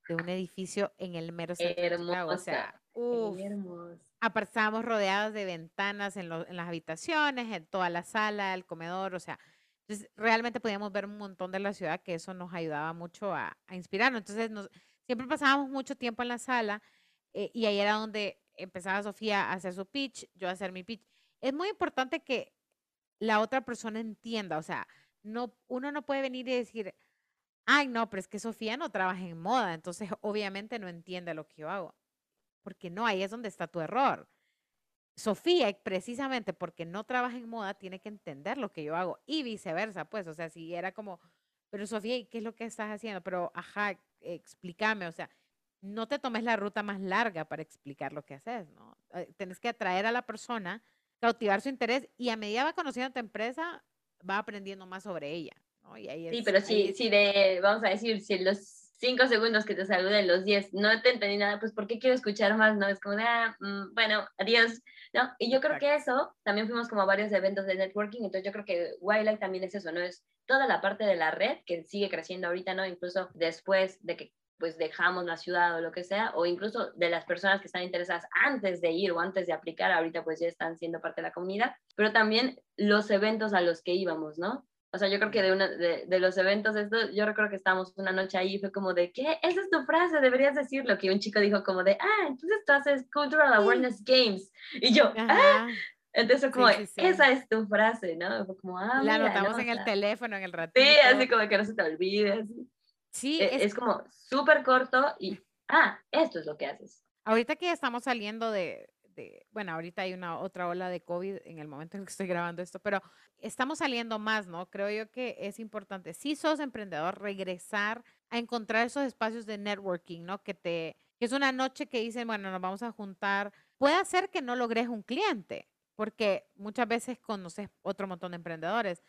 A: de un edificio en el mero centro. O sea, uf, estábamos rodeados de ventanas en, lo- en las habitaciones, en toda la sala, el comedor, o sea, entonces realmente podíamos ver un montón de la ciudad que eso nos ayudaba mucho a, a inspirarnos. Entonces nos, siempre pasábamos mucho tiempo en la sala eh, y ahí era donde empezaba Sofía a hacer su pitch, yo a hacer mi pitch. Es muy importante que la otra persona entienda, o sea, no, uno no puede venir y decir, ay, no, pero es que Sofía no trabaja en moda, entonces obviamente no entiende lo que yo hago. Porque no, ahí es donde está tu error. Sofía, precisamente porque no trabaja en moda, tiene que entender lo que yo hago y viceversa, pues, o sea, si era como, pero Sofía, ¿y qué es lo que estás haciendo? Pero, ajá, explícame, o sea, no te tomes la ruta más larga para explicar lo que haces, ¿no? Eh, Tienes que atraer a la persona, cautivar su interés y a medida va conociendo tu empresa, va aprendiendo más sobre ella, ¿no? Y ahí
B: Sí,
A: es-
B: pero
A: ahí
B: si,
A: es-
B: si de, vamos a decir, si en los cinco segundos que te saluden, los diez, no te entendí nada, pues ¿por qué quiero escuchar más? No, es como ah, mm, bueno, adiós, ¿no? Y yo creo que eso, también fuimos como a varios eventos de networking, entonces yo creo que Wildlife también es eso, ¿no? Es toda la parte de la red que sigue creciendo ahorita, ¿no? Incluso después de que pues dejamos la ciudad o lo que sea, o incluso de las personas que están interesadas antes de ir o antes de aplicar, ahorita pues ya están siendo parte de la comunidad, pero también los eventos a los que íbamos, ¿no? O sea, yo creo que de, una, de, de los eventos estos, yo recuerdo que estábamos una noche ahí y fue como de, ¿qué? Esa es tu frase, deberías decirlo. Que un chico dijo como de, ah, entonces tú haces Cultural Awareness Games. Y yo, ah,
A: Ajá,
B: entonces fue
A: Sí,
B: como,
A: sí, sí.
B: esa es tu frase, ¿no? Fue como, ah,
A: la
B: mira,
A: anotamos
B: ¿no? O
A: en el
B: sea,
A: teléfono, en el ratito.
B: Sí, así como que no se te olvide, así.
A: Sí,
B: E-
A: es
B: Es, como súper corto y, ah, esto es lo que haces.
A: Ahorita que estamos saliendo de, bueno, ahorita hay una otra ola de COVID en el momento en que estoy grabando esto, pero estamos saliendo más, ¿no? Creo yo que es importante, si sos emprendedor, regresar a encontrar esos espacios de networking, ¿no? Que te, que es una noche que dicen, bueno, nos vamos a juntar. Puede ser que no logres un cliente, porque muchas veces conoces otro montón de emprendedores,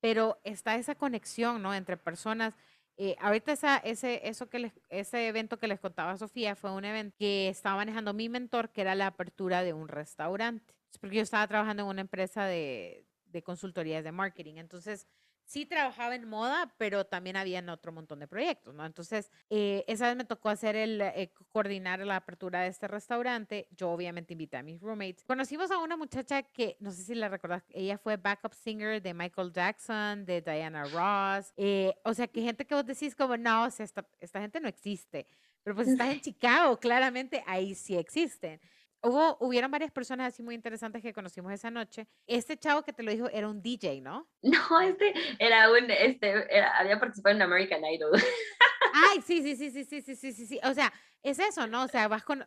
A: pero está esa conexión, ¿no? Entre personas. Eh, ahorita esa, ese, eso que les, ese evento que les contaba Sofía fue un evento que estaba manejando mi mentor, que era la apertura de un restaurante. Es Porque yo estaba trabajando en una empresa de, de consultorías de marketing. Entonces, sí trabajaba en moda, pero también había en otro montón de proyectos, ¿no? Entonces, eh, esa vez me tocó hacer el, eh, coordinar la apertura de este restaurante. Yo obviamente invité a mis roommates. Conocimos a una muchacha que, no sé si la recordás, ella fue backup singer de Michael Jackson, de Diana Ross. eh, o sea, que gente que vos decís como, no, o sea, esta, esta gente no existe. Pero pues estás en Chicago, claramente ahí sí existen. Hubo, hubieron varias personas así muy interesantes que conocimos esa noche. Este chavo que te lo dijo era un DJ, ¿no?
B: No, este era un, este, era- había participado en American Idol.
A: Ay, sí, sí, sí, sí, sí, sí, sí, sí, sí. O sea, es eso, ¿no? O sea, vas con...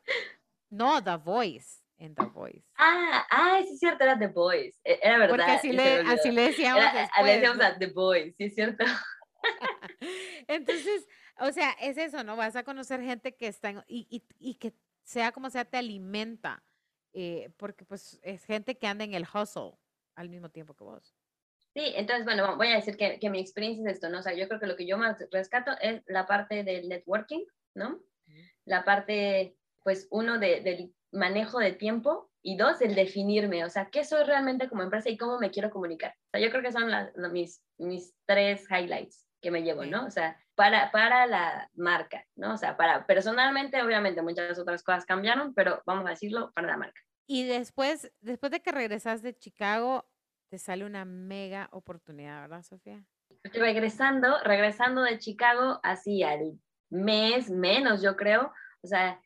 A: No, The Voice, en The Voice.
B: Ah, ah, sí es cierto, era The Boys. E- Era verdad.
A: Porque así le, así le decíamos
B: Era-
A: después,
B: le decíamos
A: ¿no?
B: a The Boys, sí es cierto.
A: Entonces, o sea, es eso, ¿no? Vas a conocer gente que está en- y, y, y que sea como sea, te alimenta, eh, porque pues es gente que anda en el hustle al mismo tiempo que vos.
B: Sí, entonces, bueno, voy a decir que, que mi experiencia es esto, ¿no? O sea, yo creo que lo que yo más rescato es la parte del networking, ¿no? La parte, pues, uno, de, del manejo de tiempo y dos, el definirme, o sea, qué soy realmente como empresa y cómo me quiero comunicar. O sea, yo creo que son las- mis, mis tres highlights que me llevo, ¿no? O sea, para, para la marca, ¿no? O sea, para personalmente, obviamente, muchas otras cosas cambiaron, pero vamos a decirlo, para la marca.
A: Y después, después de que regresas de Chicago, te sale una mega oportunidad, ¿verdad, Sofía?
B: regresando, regresando de Chicago, así al mes menos, yo creo, o sea,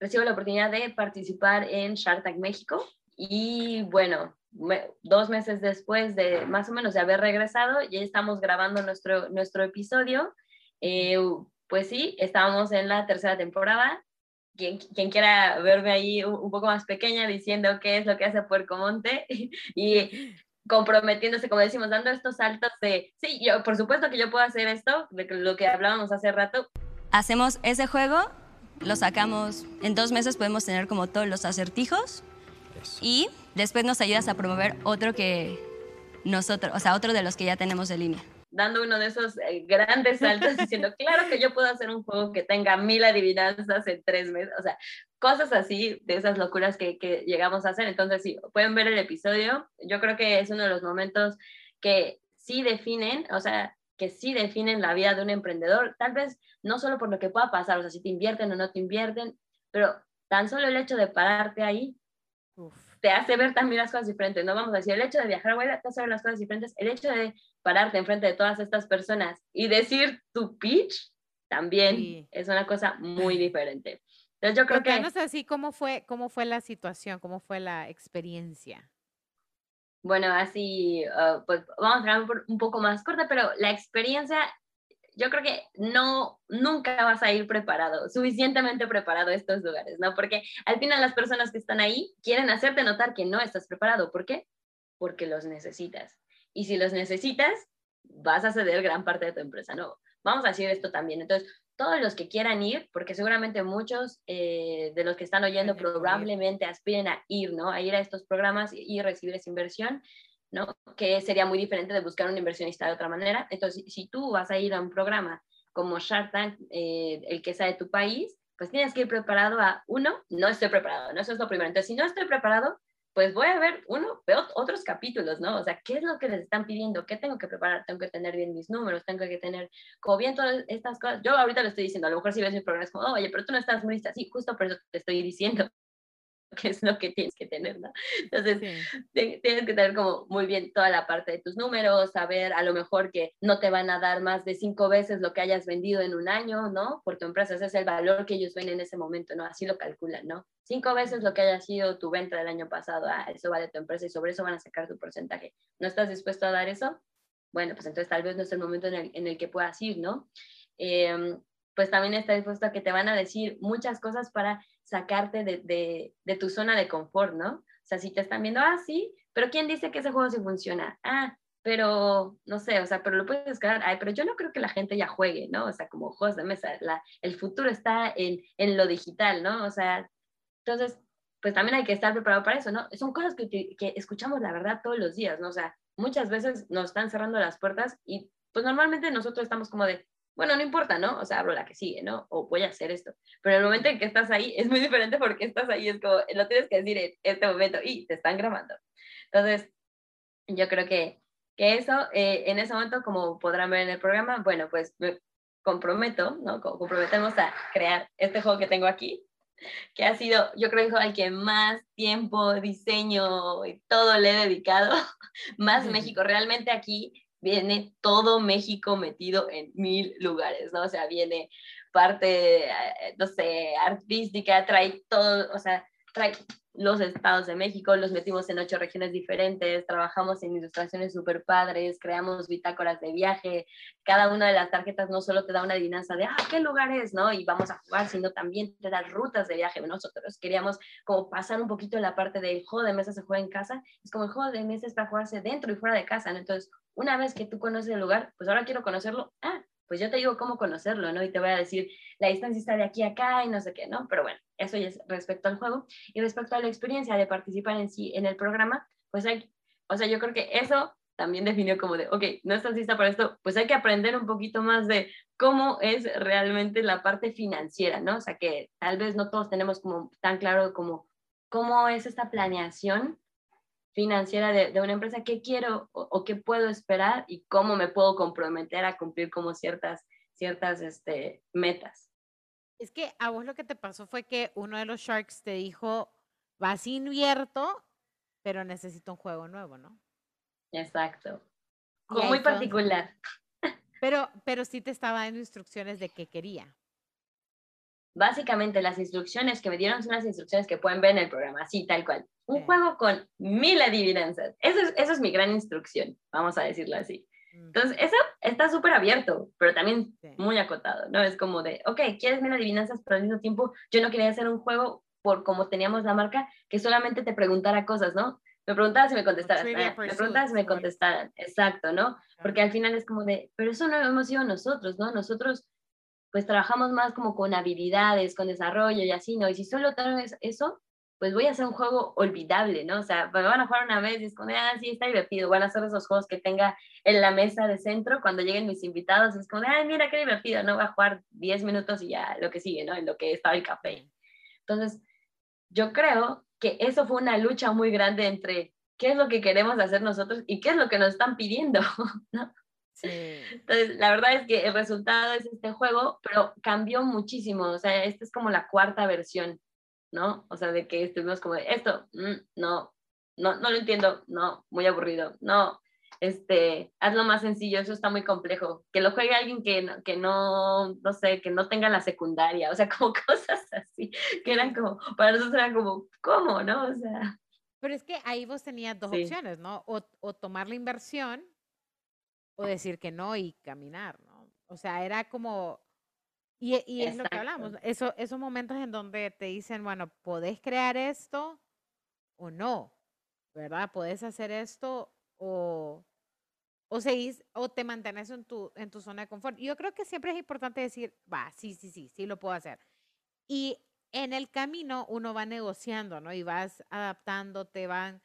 B: recibo la oportunidad de participar en Shark Tank México y bueno, me- dos meses después de más o menos de haber regresado, ya estamos grabando nuestro, nuestro episodio. Eh, pues sí, estamos en la tercera temporada. Quien, quien quiera verme ahí un, un poco más pequeña diciendo qué es lo que hace Puerco Monte y comprometiéndose, como decimos, dando estos saltos de, sí, yo, por supuesto que yo puedo hacer esto, de lo que hablábamos hace rato,
D: Hacemos ese juego, lo sacamos, en dos meses podemos tener como todos los acertijos y después nos ayudas a promover otro que nosotros, o sea, otro de los que ya tenemos de línea.
B: dando uno de esos eh, grandes saltos diciendo, claro que yo puedo hacer un juego que tenga mil adivinanzas en tres meses, o sea, cosas así, de esas locuras que, que llegamos a hacer. Entonces, sí, pueden ver el episodio. Yo creo que es uno de los momentos que sí definen, o sea, que sí definen la vida de un emprendedor, tal vez no solo por lo que pueda pasar, o sea, si te invierten o no te invierten, pero tan solo el hecho de pararte ahí te hace ver también las cosas diferentes, ¿no? Vamos a decir, el hecho de viajar a te hace ver las cosas diferentes, el hecho de pararte enfrente de todas estas personas y decir tu pitch también es una cosa muy diferente. Entonces yo creo que...
A: No sé así cómo fue, cómo fue la situación, cómo fue la experiencia.
B: Bueno, así, ah, pues vamos a hablar un poco más corta, pero la experiencia yo creo que no, nunca vas a ir preparado, suficientemente preparado a estos lugares, ¿no? Porque al final las personas que están ahí quieren hacerte notar que no estás preparado. ¿Por qué? Porque los necesitas. Y si los necesitas, vas a ceder gran parte de tu empresa, ¿no? Vamos a decir esto también. Entonces, todos los que quieran ir, porque seguramente muchos eh, de los que están oyendo probablemente aspiren a ir, ¿no? A ir a estos programas y recibir esa inversión. Que sería muy diferente de buscar un inversionista de otra manera. Entonces, si tú vas a ir a un programa como Shark Tank, eh, el que sea de tu país, pues tienes que ir preparado a, uno, no estoy preparado, ¿no? Eso es lo primero. Entonces, si no estoy preparado, pues voy a ver uno, veo otros capítulos, ¿no? O sea, ¿qué es lo que les están pidiendo? ¿Qué tengo que preparar? Tengo que tener bien mis números, tengo que tener como bien todas estas cosas. Yo ahorita lo estoy diciendo, a lo mejor si ves mi programa es como, oye, pero tú no estás muy lista. Sí, justo por eso te estoy diciendo que es lo que tienes que tener, ¿no? Entonces, tienes que tener como muy bien toda la parte de tus números, saber a lo mejor que no te van a dar más de cinco veces lo que hayas vendido en un año, ¿no? Por tu empresa, ese es el valor que ellos ven en ese momento, ¿no? Así lo calculan, ¿no? Cinco veces lo que haya sido tu venta del año pasado, ah, eso vale tu empresa y sobre eso van a sacar tu porcentaje. ¿No estás dispuesto a dar eso? Bueno, pues entonces tal vez no es el momento en el, en el que puedas ir, ¿no? Eh, pues también está dispuesto a que te van a decir muchas cosas para sacarte de, de, tu zona de confort, ¿no? O sea, si te están viendo, ah, sí, pero ¿quién dice que ese juego sí funciona? Ah, pero no sé, o sea, pero lo puedes descargar, ay, pero yo no creo que la gente ya juegue, ¿no? O sea, como juegos de mesa, la, el futuro está en, en, lo digital, ¿no? O sea, entonces, pues también hay que estar preparado para eso, ¿no? Son cosas que, que escuchamos la verdad todos los días, ¿no? O sea, muchas veces nos están cerrando las puertas y pues normalmente nosotros estamos como de, bueno, no importa, ¿no? O sea, abro la que sigue, ¿no? O voy a hacer esto. Pero el momento en que estás ahí es muy diferente porque estás ahí, es como, lo tienes que decir en este momento y te están grabando. Entonces, yo creo que, que eso, eh, en ese momento, como podrán ver en el programa, bueno, pues me comprometo, ¿no? Comprometemos a crear este juego que tengo aquí, que ha sido, yo creo, al que más tiempo, diseño y todo le he dedicado, más México. Realmente aquí viene todo México metido en mil lugares, ¿no? O sea, viene parte, eh, no sé, artística, trae todo, o sea, trae los estados de México, los metimos en ocho regiones diferentes, trabajamos en ilustraciones súper padres, creamos bitácoras de viaje, cada una de las tarjetas no solo te da una adivinanza de, ah, ¿qué lugar es? ¿no? Y vamos a jugar, sino también te da rutas de viaje. Nosotros queríamos como pasar un poquito la parte del juego de mesa se juega en casa, es como el juego de mesa es para jugarse dentro y fuera de casa, ¿no? Entonces, una vez que tú conoces el lugar, pues ahora quiero conocerlo, ah, pues yo te digo cómo conocerlo, ¿no? Y te voy a decir, la distancia está de aquí a acá y no sé qué, ¿no? Pero bueno, eso ya es respecto al juego. Y respecto a la experiencia de participar en sí en el programa, pues hay, o sea, yo creo que eso también definió como de, ok, no estás lista para esto, pues hay que aprender un poquito más de cómo es realmente la parte financiera, ¿no? O sea, que tal vez no todos tenemos como tan claro como cómo es esta planeación financiera de, una empresa, qué quiero o, qué puedo esperar y cómo me puedo comprometer a cumplir como ciertas, ciertas este, metas.
A: Es que a vos lo que te pasó fue que uno de los Sharks te dijo, vas invierto, pero necesito un juego nuevo, ¿no?
B: Exacto. muy particular.
A: Pero, pero sí te estaba dando instrucciones de qué quería.
B: Básicamente las instrucciones que me dieron son las instrucciones que pueden ver en el programa, así tal cual. Un juego con mil adivinanzas. Eso es, eso es mi gran instrucción, vamos a decirlo así. Mm. Entonces, eso está súper abierto, pero también muy acotado, ¿no? Es como de, ok, quieres mil adivinanzas, pero al mismo tiempo yo no quería hacer un juego por como teníamos la marca, que solamente te preguntara cosas, ¿no? Me preguntabas si me contestaras, ah, me preguntabas si me contestaran, exacto, ¿no? Porque al final es como de, pero eso no hemos sido nosotros, ¿no? Nosotros pues trabajamos más como con habilidades, con desarrollo y así, ¿no? Y si solo tal vez eso, pues voy a hacer un juego olvidable, ¿no? O sea, me van a jugar una vez y es como, ah, sí, está divertido. Van a hacer esos juegos que tenga en la mesa de centro cuando lleguen mis invitados. Es como, ay, mira qué divertido, ¿no? Va a jugar 10 minutos y ya lo que sigue, ¿no? En lo que estaba el café. Entonces, yo creo que eso fue una lucha muy grande entre qué es lo que queremos hacer nosotros y qué es lo que nos están pidiendo, ¿no? Sí. Entonces, la verdad es que el resultado es este juego, pero cambió muchísimo. O sea, esta es como la cuarta versión. ¿no? O sea, de que estuvimos como de esto, mm, no, no, no lo entiendo, no, muy aburrido, no, este, hazlo más sencillo, eso está muy complejo, que lo juegue alguien que no, que no, no sé, que no tenga la secundaria, o sea, como cosas así, que eran como, para nosotros eran como, ¿cómo, no? O sea.
A: Pero es que ahí vos tenías dos opciones, ¿no? O, o tomar la inversión o decir que no y caminar, ¿no? O sea, era como, y, y es lo que hablamos, eso, esos momentos en donde te dicen, bueno, podés crear esto o no, ¿verdad? Podés hacer esto o, o seguís o te mantienes en tu, en tu zona de confort. Yo creo que siempre es importante decir, va, sí, sí, sí, sí lo puedo hacer. Y en el camino uno va negociando, ¿no? Y vas adaptando, te van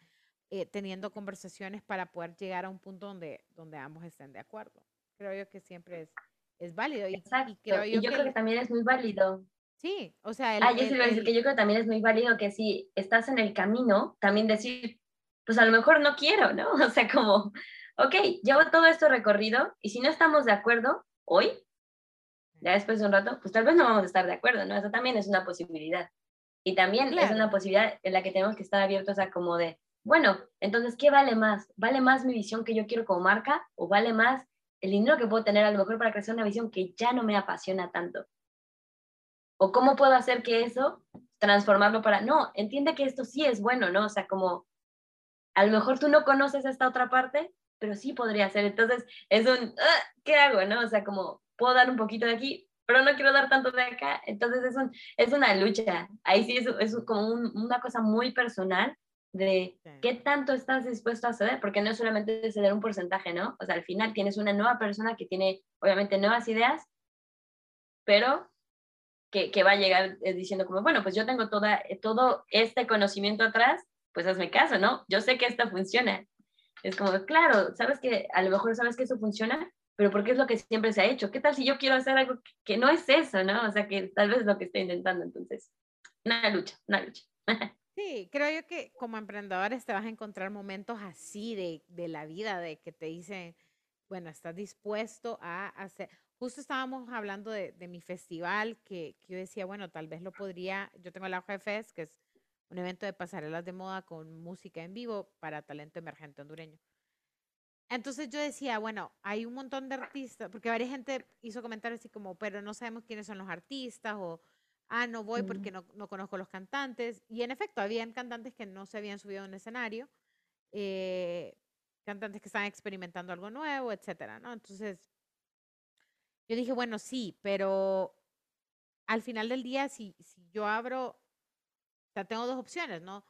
A: eh, teniendo conversaciones para poder llegar a un punto donde, donde ambos estén de acuerdo. Creo yo que siempre es es válido. Y,
B: Exacto. Y, creo yo, creo que también es muy válido.
A: Sí, o sea,
B: el, ah, yo sí a decir que yo creo que también es muy válido que si estás en el camino, también decir, pues a lo mejor no quiero, ¿no? O sea, como, ok, llevo todo esto recorrido y si no estamos de acuerdo hoy, ya después de un rato, pues tal vez no vamos a estar de acuerdo, ¿no? Eso también es una posibilidad. Y también es una posibilidad en la que tenemos que estar abiertos a como de, bueno, entonces, ¿qué vale más? ¿Vale más mi visión que yo quiero como marca o vale más el dinero que puedo tener a lo mejor para crecer una visión que ya no me apasiona tanto. O cómo puedo hacer que eso transformarlo para, no, entiende que esto sí es bueno, ¿no? O sea, como a lo mejor tú no conoces esta otra parte, pero sí podría ser. Entonces, es un, ah, ¿qué hago, no? O sea, como puedo dar un poquito de aquí, pero no quiero dar tanto de acá. Entonces, es, un, es una lucha. Ahí sí es, es como una cosa muy personal de qué tanto estás dispuesto a ceder, porque no es solamente ceder un porcentaje, ¿no? O sea, al final tienes una nueva persona que tiene, obviamente, nuevas ideas, pero que, que va a llegar eh, diciendo como, bueno, pues yo tengo toda, eh, todo este conocimiento atrás, pues hazme caso, ¿no? Yo sé que esto funciona. Es como, claro, sabes que a lo mejor sabes que eso funciona, pero porque es lo que siempre se ha hecho. ¿Qué tal si yo quiero hacer algo que, que no es eso, ¿no? O sea, que tal vez es lo que estoy intentando. Entonces, una lucha, una lucha.
A: Sí, creo yo que como emprendedores te vas a encontrar momentos así de, de la vida, de que te dicen, bueno, estás dispuesto a hacer. Justo estábamos hablando de, de mi festival, que, que, yo decía, bueno, tal vez lo podría, yo tengo la hoja de FES, que es un evento de pasarelas de moda con música en vivo para talento emergente hondureño. Entonces yo decía, bueno, hay un montón de artistas, porque varias gente hizo comentarios así como, pero no sabemos quiénes son los artistas o ah, no voy porque no, no, conozco los cantantes. Y en efecto, habían cantantes que no se habían subido a un escenario, eh, cantantes que estaban experimentando algo nuevo, etcétera, ¿no? Entonces, yo dije, bueno, sí, pero al final del día, si, si yo abro, o sea, tengo dos opciones, ¿no?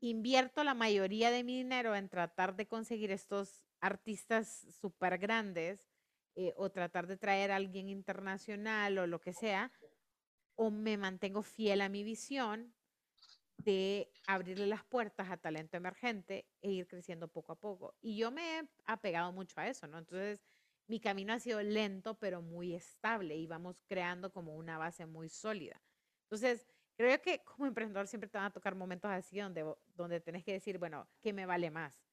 A: Invierto la mayoría de mi dinero en tratar de conseguir estos artistas súper grandes eh, o tratar de traer a alguien internacional o lo que sea, o me mantengo fiel a mi visión de abrirle las puertas a talento emergente e ir creciendo poco a poco. Y yo me he apegado mucho a eso, ¿no? Entonces, mi camino ha sido lento, pero muy estable y vamos creando como una base muy sólida. Entonces, creo que como emprendedor siempre te van a tocar momentos así donde, donde tenés que decir, bueno, ¿qué me vale más?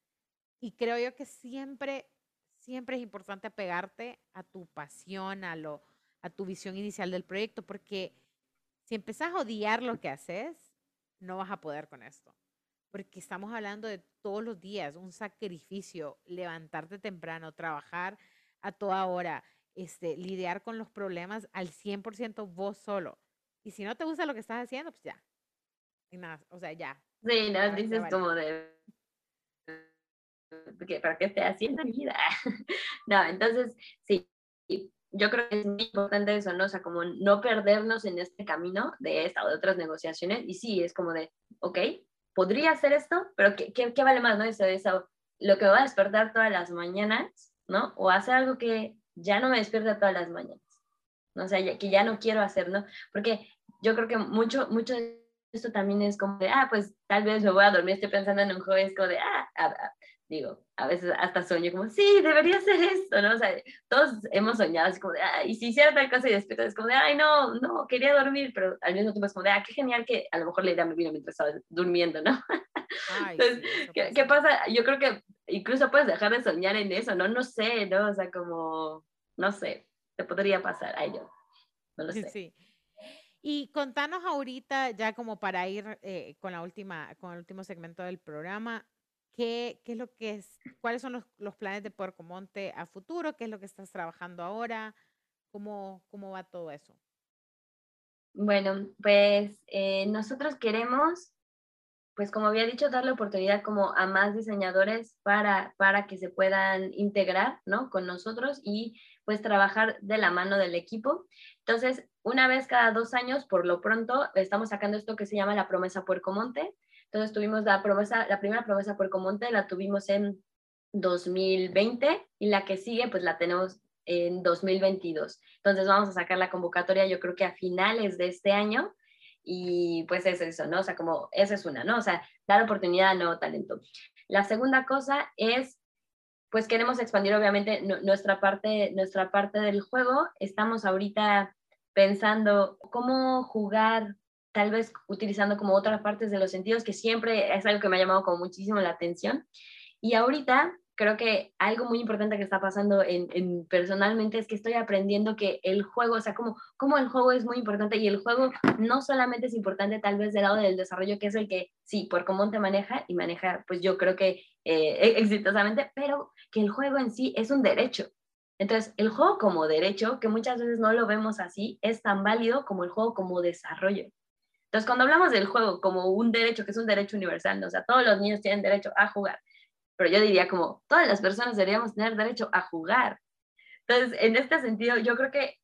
A: Y creo yo que siempre, siempre es importante apegarte a tu pasión, a, lo, a tu visión inicial del proyecto, porque si empezás a odiar lo que haces, no vas a poder con esto. Porque estamos hablando de todos los días, un sacrificio, levantarte temprano, trabajar a toda hora, este, lidiar con los problemas al 100% vos solo. Y si no te gusta lo que estás haciendo, pues ya. Y nada, o sea, ya.
B: Sí, no, dices como de... ¿Para qué estoy haciendo mi vida? no, entonces, sí, yo creo que es muy importante eso, ¿no? O sea, como no perdernos en este camino de esta o de otras negociaciones. Y sí, es como de, ok, podría hacer esto, pero ¿qué, qué, vale más, no? Eso, eso, lo que me va a despertar todas las mañanas, ¿no? O hacer algo que ya no me despierta todas las mañanas, ¿no? O sea, que ya no quiero hacer, ¿no? Porque yo creo que mucho, mucho de esto también es como de, ah, pues tal vez me voy a dormir, estoy pensando en un juego, es como de, ah, ah, ah". Digo, a veces hasta sueño como, sí, debería ser esto, ¿no? O sea, todos hemos soñado así como de, ah, y si hiciera tal cosa y después es como de, ay, no, no, quería dormir, pero al mismo tiempo es como de, ah, qué genial que a lo mejor la idea me vino mientras estaba durmiendo, ¿no? Entonces, ¿qué, ¿qué, pasa? Yo creo que incluso puedes dejar de soñar en eso, ¿no? No sé, ¿no? O sea, como, no sé, te podría pasar a ello. No lo sé.
A: Sí. Y contanos ahorita, ya como para ir eh, con, la última, con el último segmento del programa, ¿qué, qué es lo que es, cuáles son los, los, planes de Puerco Monte a futuro? ¿Qué es lo que estás trabajando ahora? ¿Cómo, cómo va todo eso?
B: Bueno, pues eh, nosotros queremos, pues como había dicho, darle oportunidad como a más diseñadores para, para que se puedan integrar, ¿no? Con nosotros y pues trabajar de la mano del equipo. Entonces, una vez cada dos años, por lo pronto, estamos sacando esto que se llama la promesa Puerco Monte. Entonces, tuvimos la promesa, la primera promesa Puerco Monte, la tuvimos en 2020 y la que sigue, pues la tenemos en 2022. Entonces, vamos a sacar la convocatoria, yo creo que a finales de este año. Y pues es eso, ¿no? O sea, como esa es una, ¿no? O sea, dar oportunidad a nuevo talento. La segunda cosa es pues queremos expandir obviamente nuestra parte, nuestra parte del juego. Estamos ahorita pensando cómo jugar, tal vez utilizando como otras partes de los sentidos, que siempre es algo que me ha llamado como muchísimo la atención. Y ahorita creo que algo muy importante que está pasando en, personalmente es que estoy aprendiendo que el juego, o sea, como, como el juego es muy importante y el juego no solamente es importante tal vez del lado del desarrollo, que es el que sí, por cómo te maneja y maneja, pues yo creo que eh, exitosamente, pero que el juego en sí es un derecho. Entonces, el juego como derecho, que muchas veces no lo vemos así, es tan válido como el juego como desarrollo. Entonces, cuando hablamos del juego como un derecho, que es un derecho universal, ¿no? o sea, todos los niños tienen derecho a jugar, pero yo diría como todas las personas deberíamos tener derecho a jugar. Entonces, en este sentido, yo creo que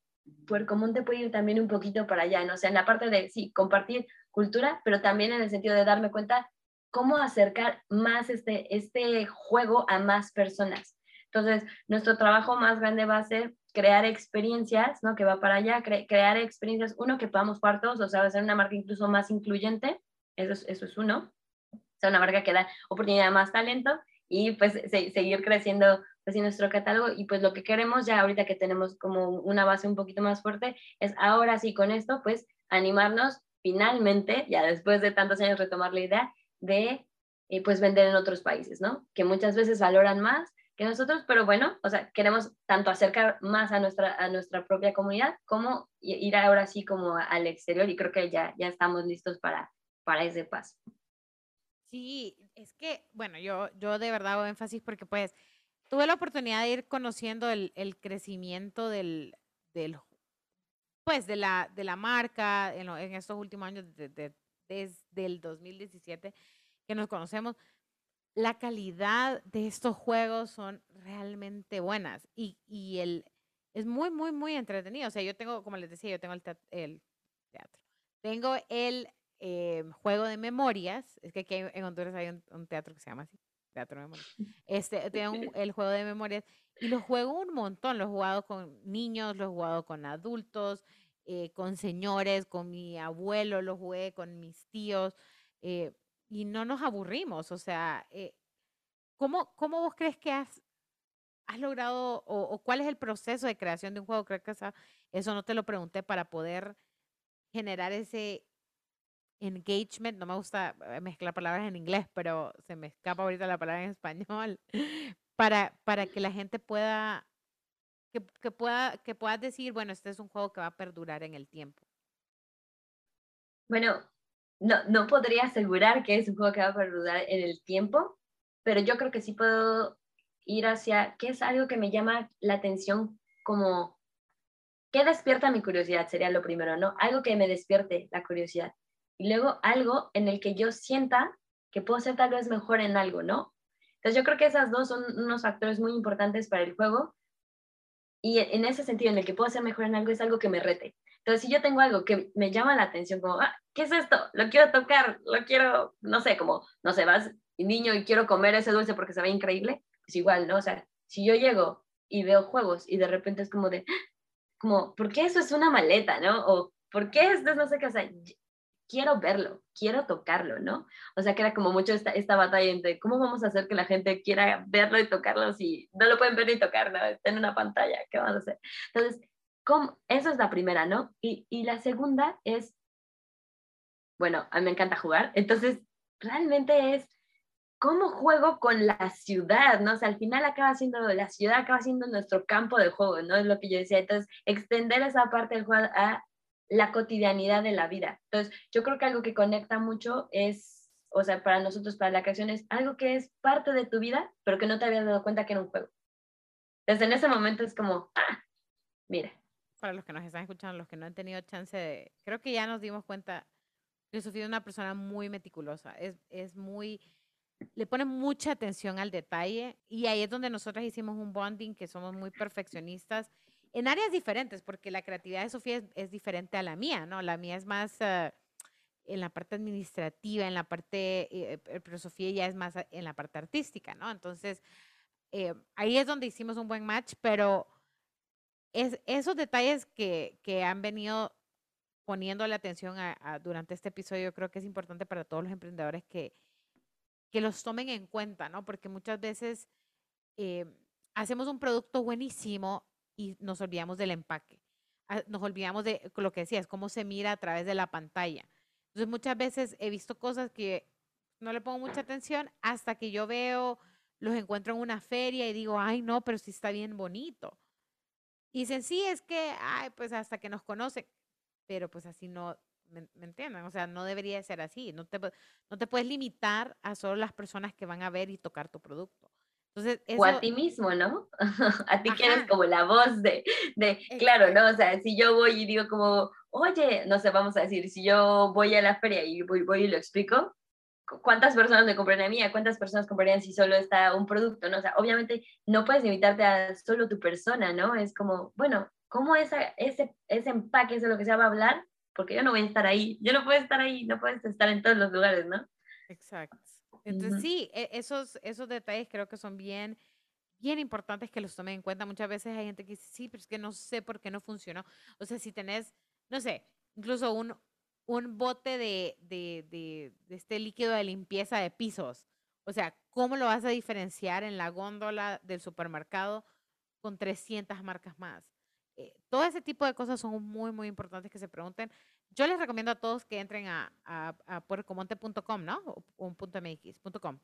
B: Puerto Monte puede ir también un poquito para allá, ¿no? O sea, en la parte de, sí, compartir cultura, pero también en el sentido de darme cuenta cómo acercar más este, este juego a más personas. Entonces, nuestro trabajo más grande va a ser crear experiencias, ¿no? Que va para allá, crear experiencias, uno, que podamos jugar todos, o sea, ser una marca incluso más incluyente, eso es, eso es uno, o sea, una marca que da oportunidad a más talento, y pues seguir creciendo pues, en nuestro catálogo y pues lo que queremos ya ahorita que tenemos como una base un poquito más fuerte es ahora sí con esto pues animarnos finalmente, ya después de tantos años retomar la idea de eh, pues vender en otros países, ¿no? Que muchas veces valoran más que nosotros, pero bueno, o sea, queremos tanto acercar más a nuestra, a nuestra propia comunidad como ir ahora sí como al exterior y creo que ya, ya estamos listos para, para ese paso.
A: Sí, es que, bueno, yo, yo de verdad hago énfasis porque pues tuve la oportunidad de ir conociendo el, el crecimiento del, del, pues de la, de la marca en, en estos últimos años, de, desde el 2017 que nos conocemos. La calidad de estos juegos son realmente buenas y, y el, es muy, muy, muy entretenido. O sea, yo tengo, como les decía, yo tengo el, el teatro. Tengo el eh, juego de memorias, es que aquí en Honduras hay un, teatro que se llama así, Teatro de Memorias. Este, tengo el juego de memorias y lo juego un montón, lo he jugado con niños, lo he jugado con adultos, eh, con señores, con mi abuelo, lo jugué con mis tíos eh, y no nos aburrimos, o sea, ¿cómo, ¿cómo vos crees que has, has logrado o, o, cuál es el proceso de creación de un juego? Creo que eso, eso no te lo pregunté para poder generar ese, engagement, no me gusta eh, mezclar palabras en inglés, pero se me escapa ahorita la palabra en español, para, para que la gente pueda, que, que pueda, que puedas decir, bueno, este es un juego que va a perdurar en el tiempo.
B: Bueno, no, no podría asegurar que es un juego que va a perdurar en el tiempo, pero yo creo que sí puedo ir hacia, ¿qué es algo que me llama la atención como, ¿qué despierta mi curiosidad? Sería lo primero, ¿no? Algo que me despierte la curiosidad y luego algo en el que yo sienta que puedo ser tal vez mejor en algo, ¿no? Entonces yo creo que esas dos son unos factores muy importantes para el juego y en ese sentido en el que puedo ser mejor en algo es algo que me rete. Entonces si yo tengo algo que me llama la atención, como, ah, ¿qué es esto? Lo quiero tocar, lo quiero, no sé, como, no sé, vas niño y quiero comer ese dulce porque se ve increíble, es igual, ¿no? O sea, si yo llego y veo juegos y de repente es como de, como, ¿por qué eso es una maleta, no? O ¿por qué esto es no sé qué? O sea, quiero verlo, quiero tocarlo, ¿no? O sea, que era como mucho esta, esta batalla entre cómo vamos a hacer que la gente quiera verlo y tocarlo si no lo pueden ver ni tocar, ¿no? Está en una pantalla, ¿qué vamos a hacer? Entonces, ¿cómo? Eso es la primera, ¿no? Y, y la segunda es, bueno, a mí me encanta jugar, entonces realmente es cómo juego con la ciudad, ¿no? O sea, al final acaba siendo, la ciudad acaba siendo nuestro campo de juego, ¿no? Es lo que yo decía. Entonces, extender esa parte del juego a la cotidianidad de la vida. Entonces, yo creo que algo que conecta mucho es, o sea, para nosotros, para la creación, es algo que es parte de tu vida, pero que no te habías dado cuenta que era un juego. Entonces, en ese momento es como, ah, mira.
A: Para los que nos están escuchando, los que no han tenido chance de, creo que ya nos dimos cuenta que Sofía es una persona muy meticulosa, es, es muy le pone mucha atención al detalle y ahí es donde nosotros hicimos un bonding que somos muy perfeccionistas en áreas diferentes, porque la creatividad de Sofía es, diferente a la mía, ¿no? La mía es más eh, en la parte administrativa, en la parte, eh, eh, pero Sofía ya es más en la parte artística, ¿no? Entonces, ahí es donde hicimos un buen match, pero es, esos detalles que, que han venido poniendo la atención durante este episodio, yo creo que es importante para todos los emprendedores que, que los tomen en cuenta, ¿no? Porque muchas veces eh, hacemos un producto buenísimo y nos olvidamos del empaque. Ah, nos olvidamos de lo que decías, cómo se mira a través de la pantalla. Entonces muchas veces he visto cosas que no le pongo mucha atención hasta que yo veo, los encuentro en una feria y digo, ay, no, pero sí está bien bonito. Y dicen, sí, es que, ay, pues hasta que nos conocen, pero pues así no, ¿Me, entienden? O sea, no debería ser así. No te, no te puedes limitar a solo las personas que van a ver y tocar tu producto. Entonces,
B: O a ti mismo, ¿no? a ti que eres como la voz de, de, claro, ¿no? O sea, si yo voy y digo como, oye, no sé, vamos a decir, si yo voy a la feria y voy, voy y lo explico, ¿cuántas personas me comprarían a mí? ¿A cuántas personas comprarían si solo está un producto, no? O sea, obviamente no puedes limitarte a solo tu persona, ¿no? Es como, bueno, ¿cómo esa, ese, ese empaque, eso es lo que se va a hablar, porque yo no voy a estar ahí, yo no puedo estar ahí, no puedes estar en todos los lugares, ¿no?
A: Exacto. Entonces sí, e, esos, esos detalles creo que son bien, bien importantes que los tomen en cuenta. Muchas veces hay gente que dice, sí, pero es que no sé por qué no funcionó. O sea, si tenés, no sé, incluso un, un bote de, de, de, de este líquido de limpieza de pisos. O sea, ¿cómo lo vas a diferenciar en la góndola del supermercado con 300 marcas más? Eh, todo ese tipo de cosas son muy, muy importantes que se pregunten. Yo les recomiendo a todos que entren a, a, a puercomonte.com, ¿no? O, un punto .mx.com.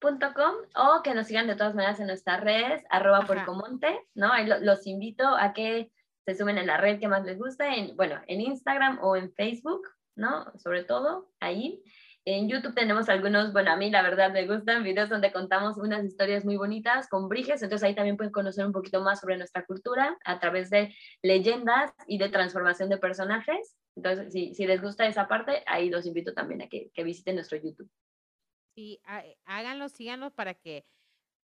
B: .com o que nos sigan de todas maneras en nuestras redes, arroba puercomonte, ¿no? Ahí los invito a que se sumen en la red que más les guste, en, bueno, en Instagram o en Facebook, ¿no? Sobre todo ahí. En YouTube tenemos algunos, bueno, a mí la verdad me gustan videos donde contamos unas historias muy bonitas con briges, entonces ahí también pueden conocer un poquito más sobre nuestra cultura a través de leyendas y de transformación de personajes. Entonces, si, si les gusta esa parte, ahí los invito también a que, que visiten nuestro YouTube.
A: Sí, háganlo, síganlo para que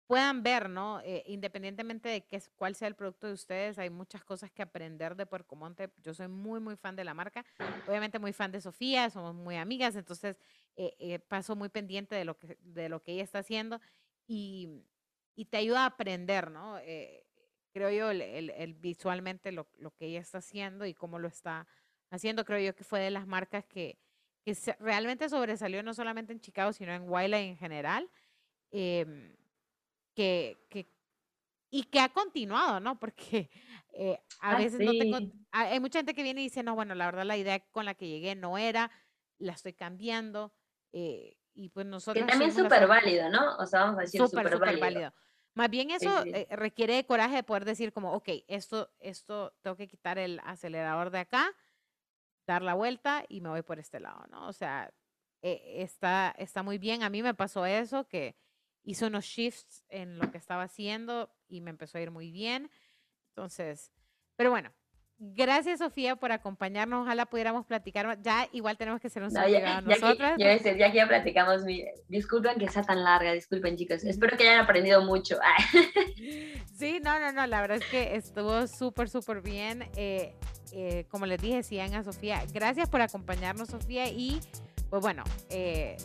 A: puedan ver, ¿no? Eh, independientemente de qué, cuál sea el producto de ustedes, hay muchas cosas que aprender de Puerco Monte. Yo soy muy, muy fan de la marca. Obviamente muy fan de Sofía, somos muy amigas, entonces eh, eh, paso muy pendiente de lo que, de lo que ella está haciendo y, y te ayuda a aprender, ¿no? creo yo, el, el, visualmente lo, lo, que ella está haciendo y cómo lo está haciendo, creo yo que fue de las marcas que, que realmente sobresalió no solamente en Chicago, sino en Wiley en general. Eh, que, que, y que ha continuado, ¿no? Porque eh, a ah, veces no tengo, hay mucha gente que viene y dice, no, bueno, la verdad la idea con la que llegué no era, la estoy cambiando. Eh, y pues nosotros...
B: Que también es súper válido, ¿no? O sea, vamos a decir súper válido.
A: Más bien eso eh, requiere de coraje de poder decir como, ok, esto, esto, tengo que quitar el acelerador de acá, dar la vuelta y me voy por este lado, ¿no? O sea, está, está muy bien. A mí me pasó eso, que hizo unos shifts en lo que estaba haciendo y me empezó a ir muy bien. Entonces, pero bueno, gracias Sofía por acompañarnos. Ojalá pudiéramos platicar. Ya igual tenemos que ser un no, ya, nosotras.
B: Ya, que, ya, que ya platicamos, disculpen que sea tan larga, disculpen chicos. Espero que hayan aprendido mucho.
A: sí, no, no, no, la verdad es que estuvo súper, súper bien. Eh, eh, como les dije, sigan a Sofía. Gracias por acompañarnos, Sofía. Y pues bueno, eh,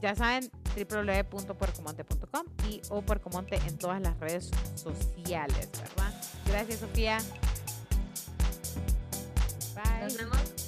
A: ya saben, www.puercomonte.com y o Puercomonte en todas las redes sociales, ¿verdad? Gracias, Sofía.
B: Bye. Nos vemos.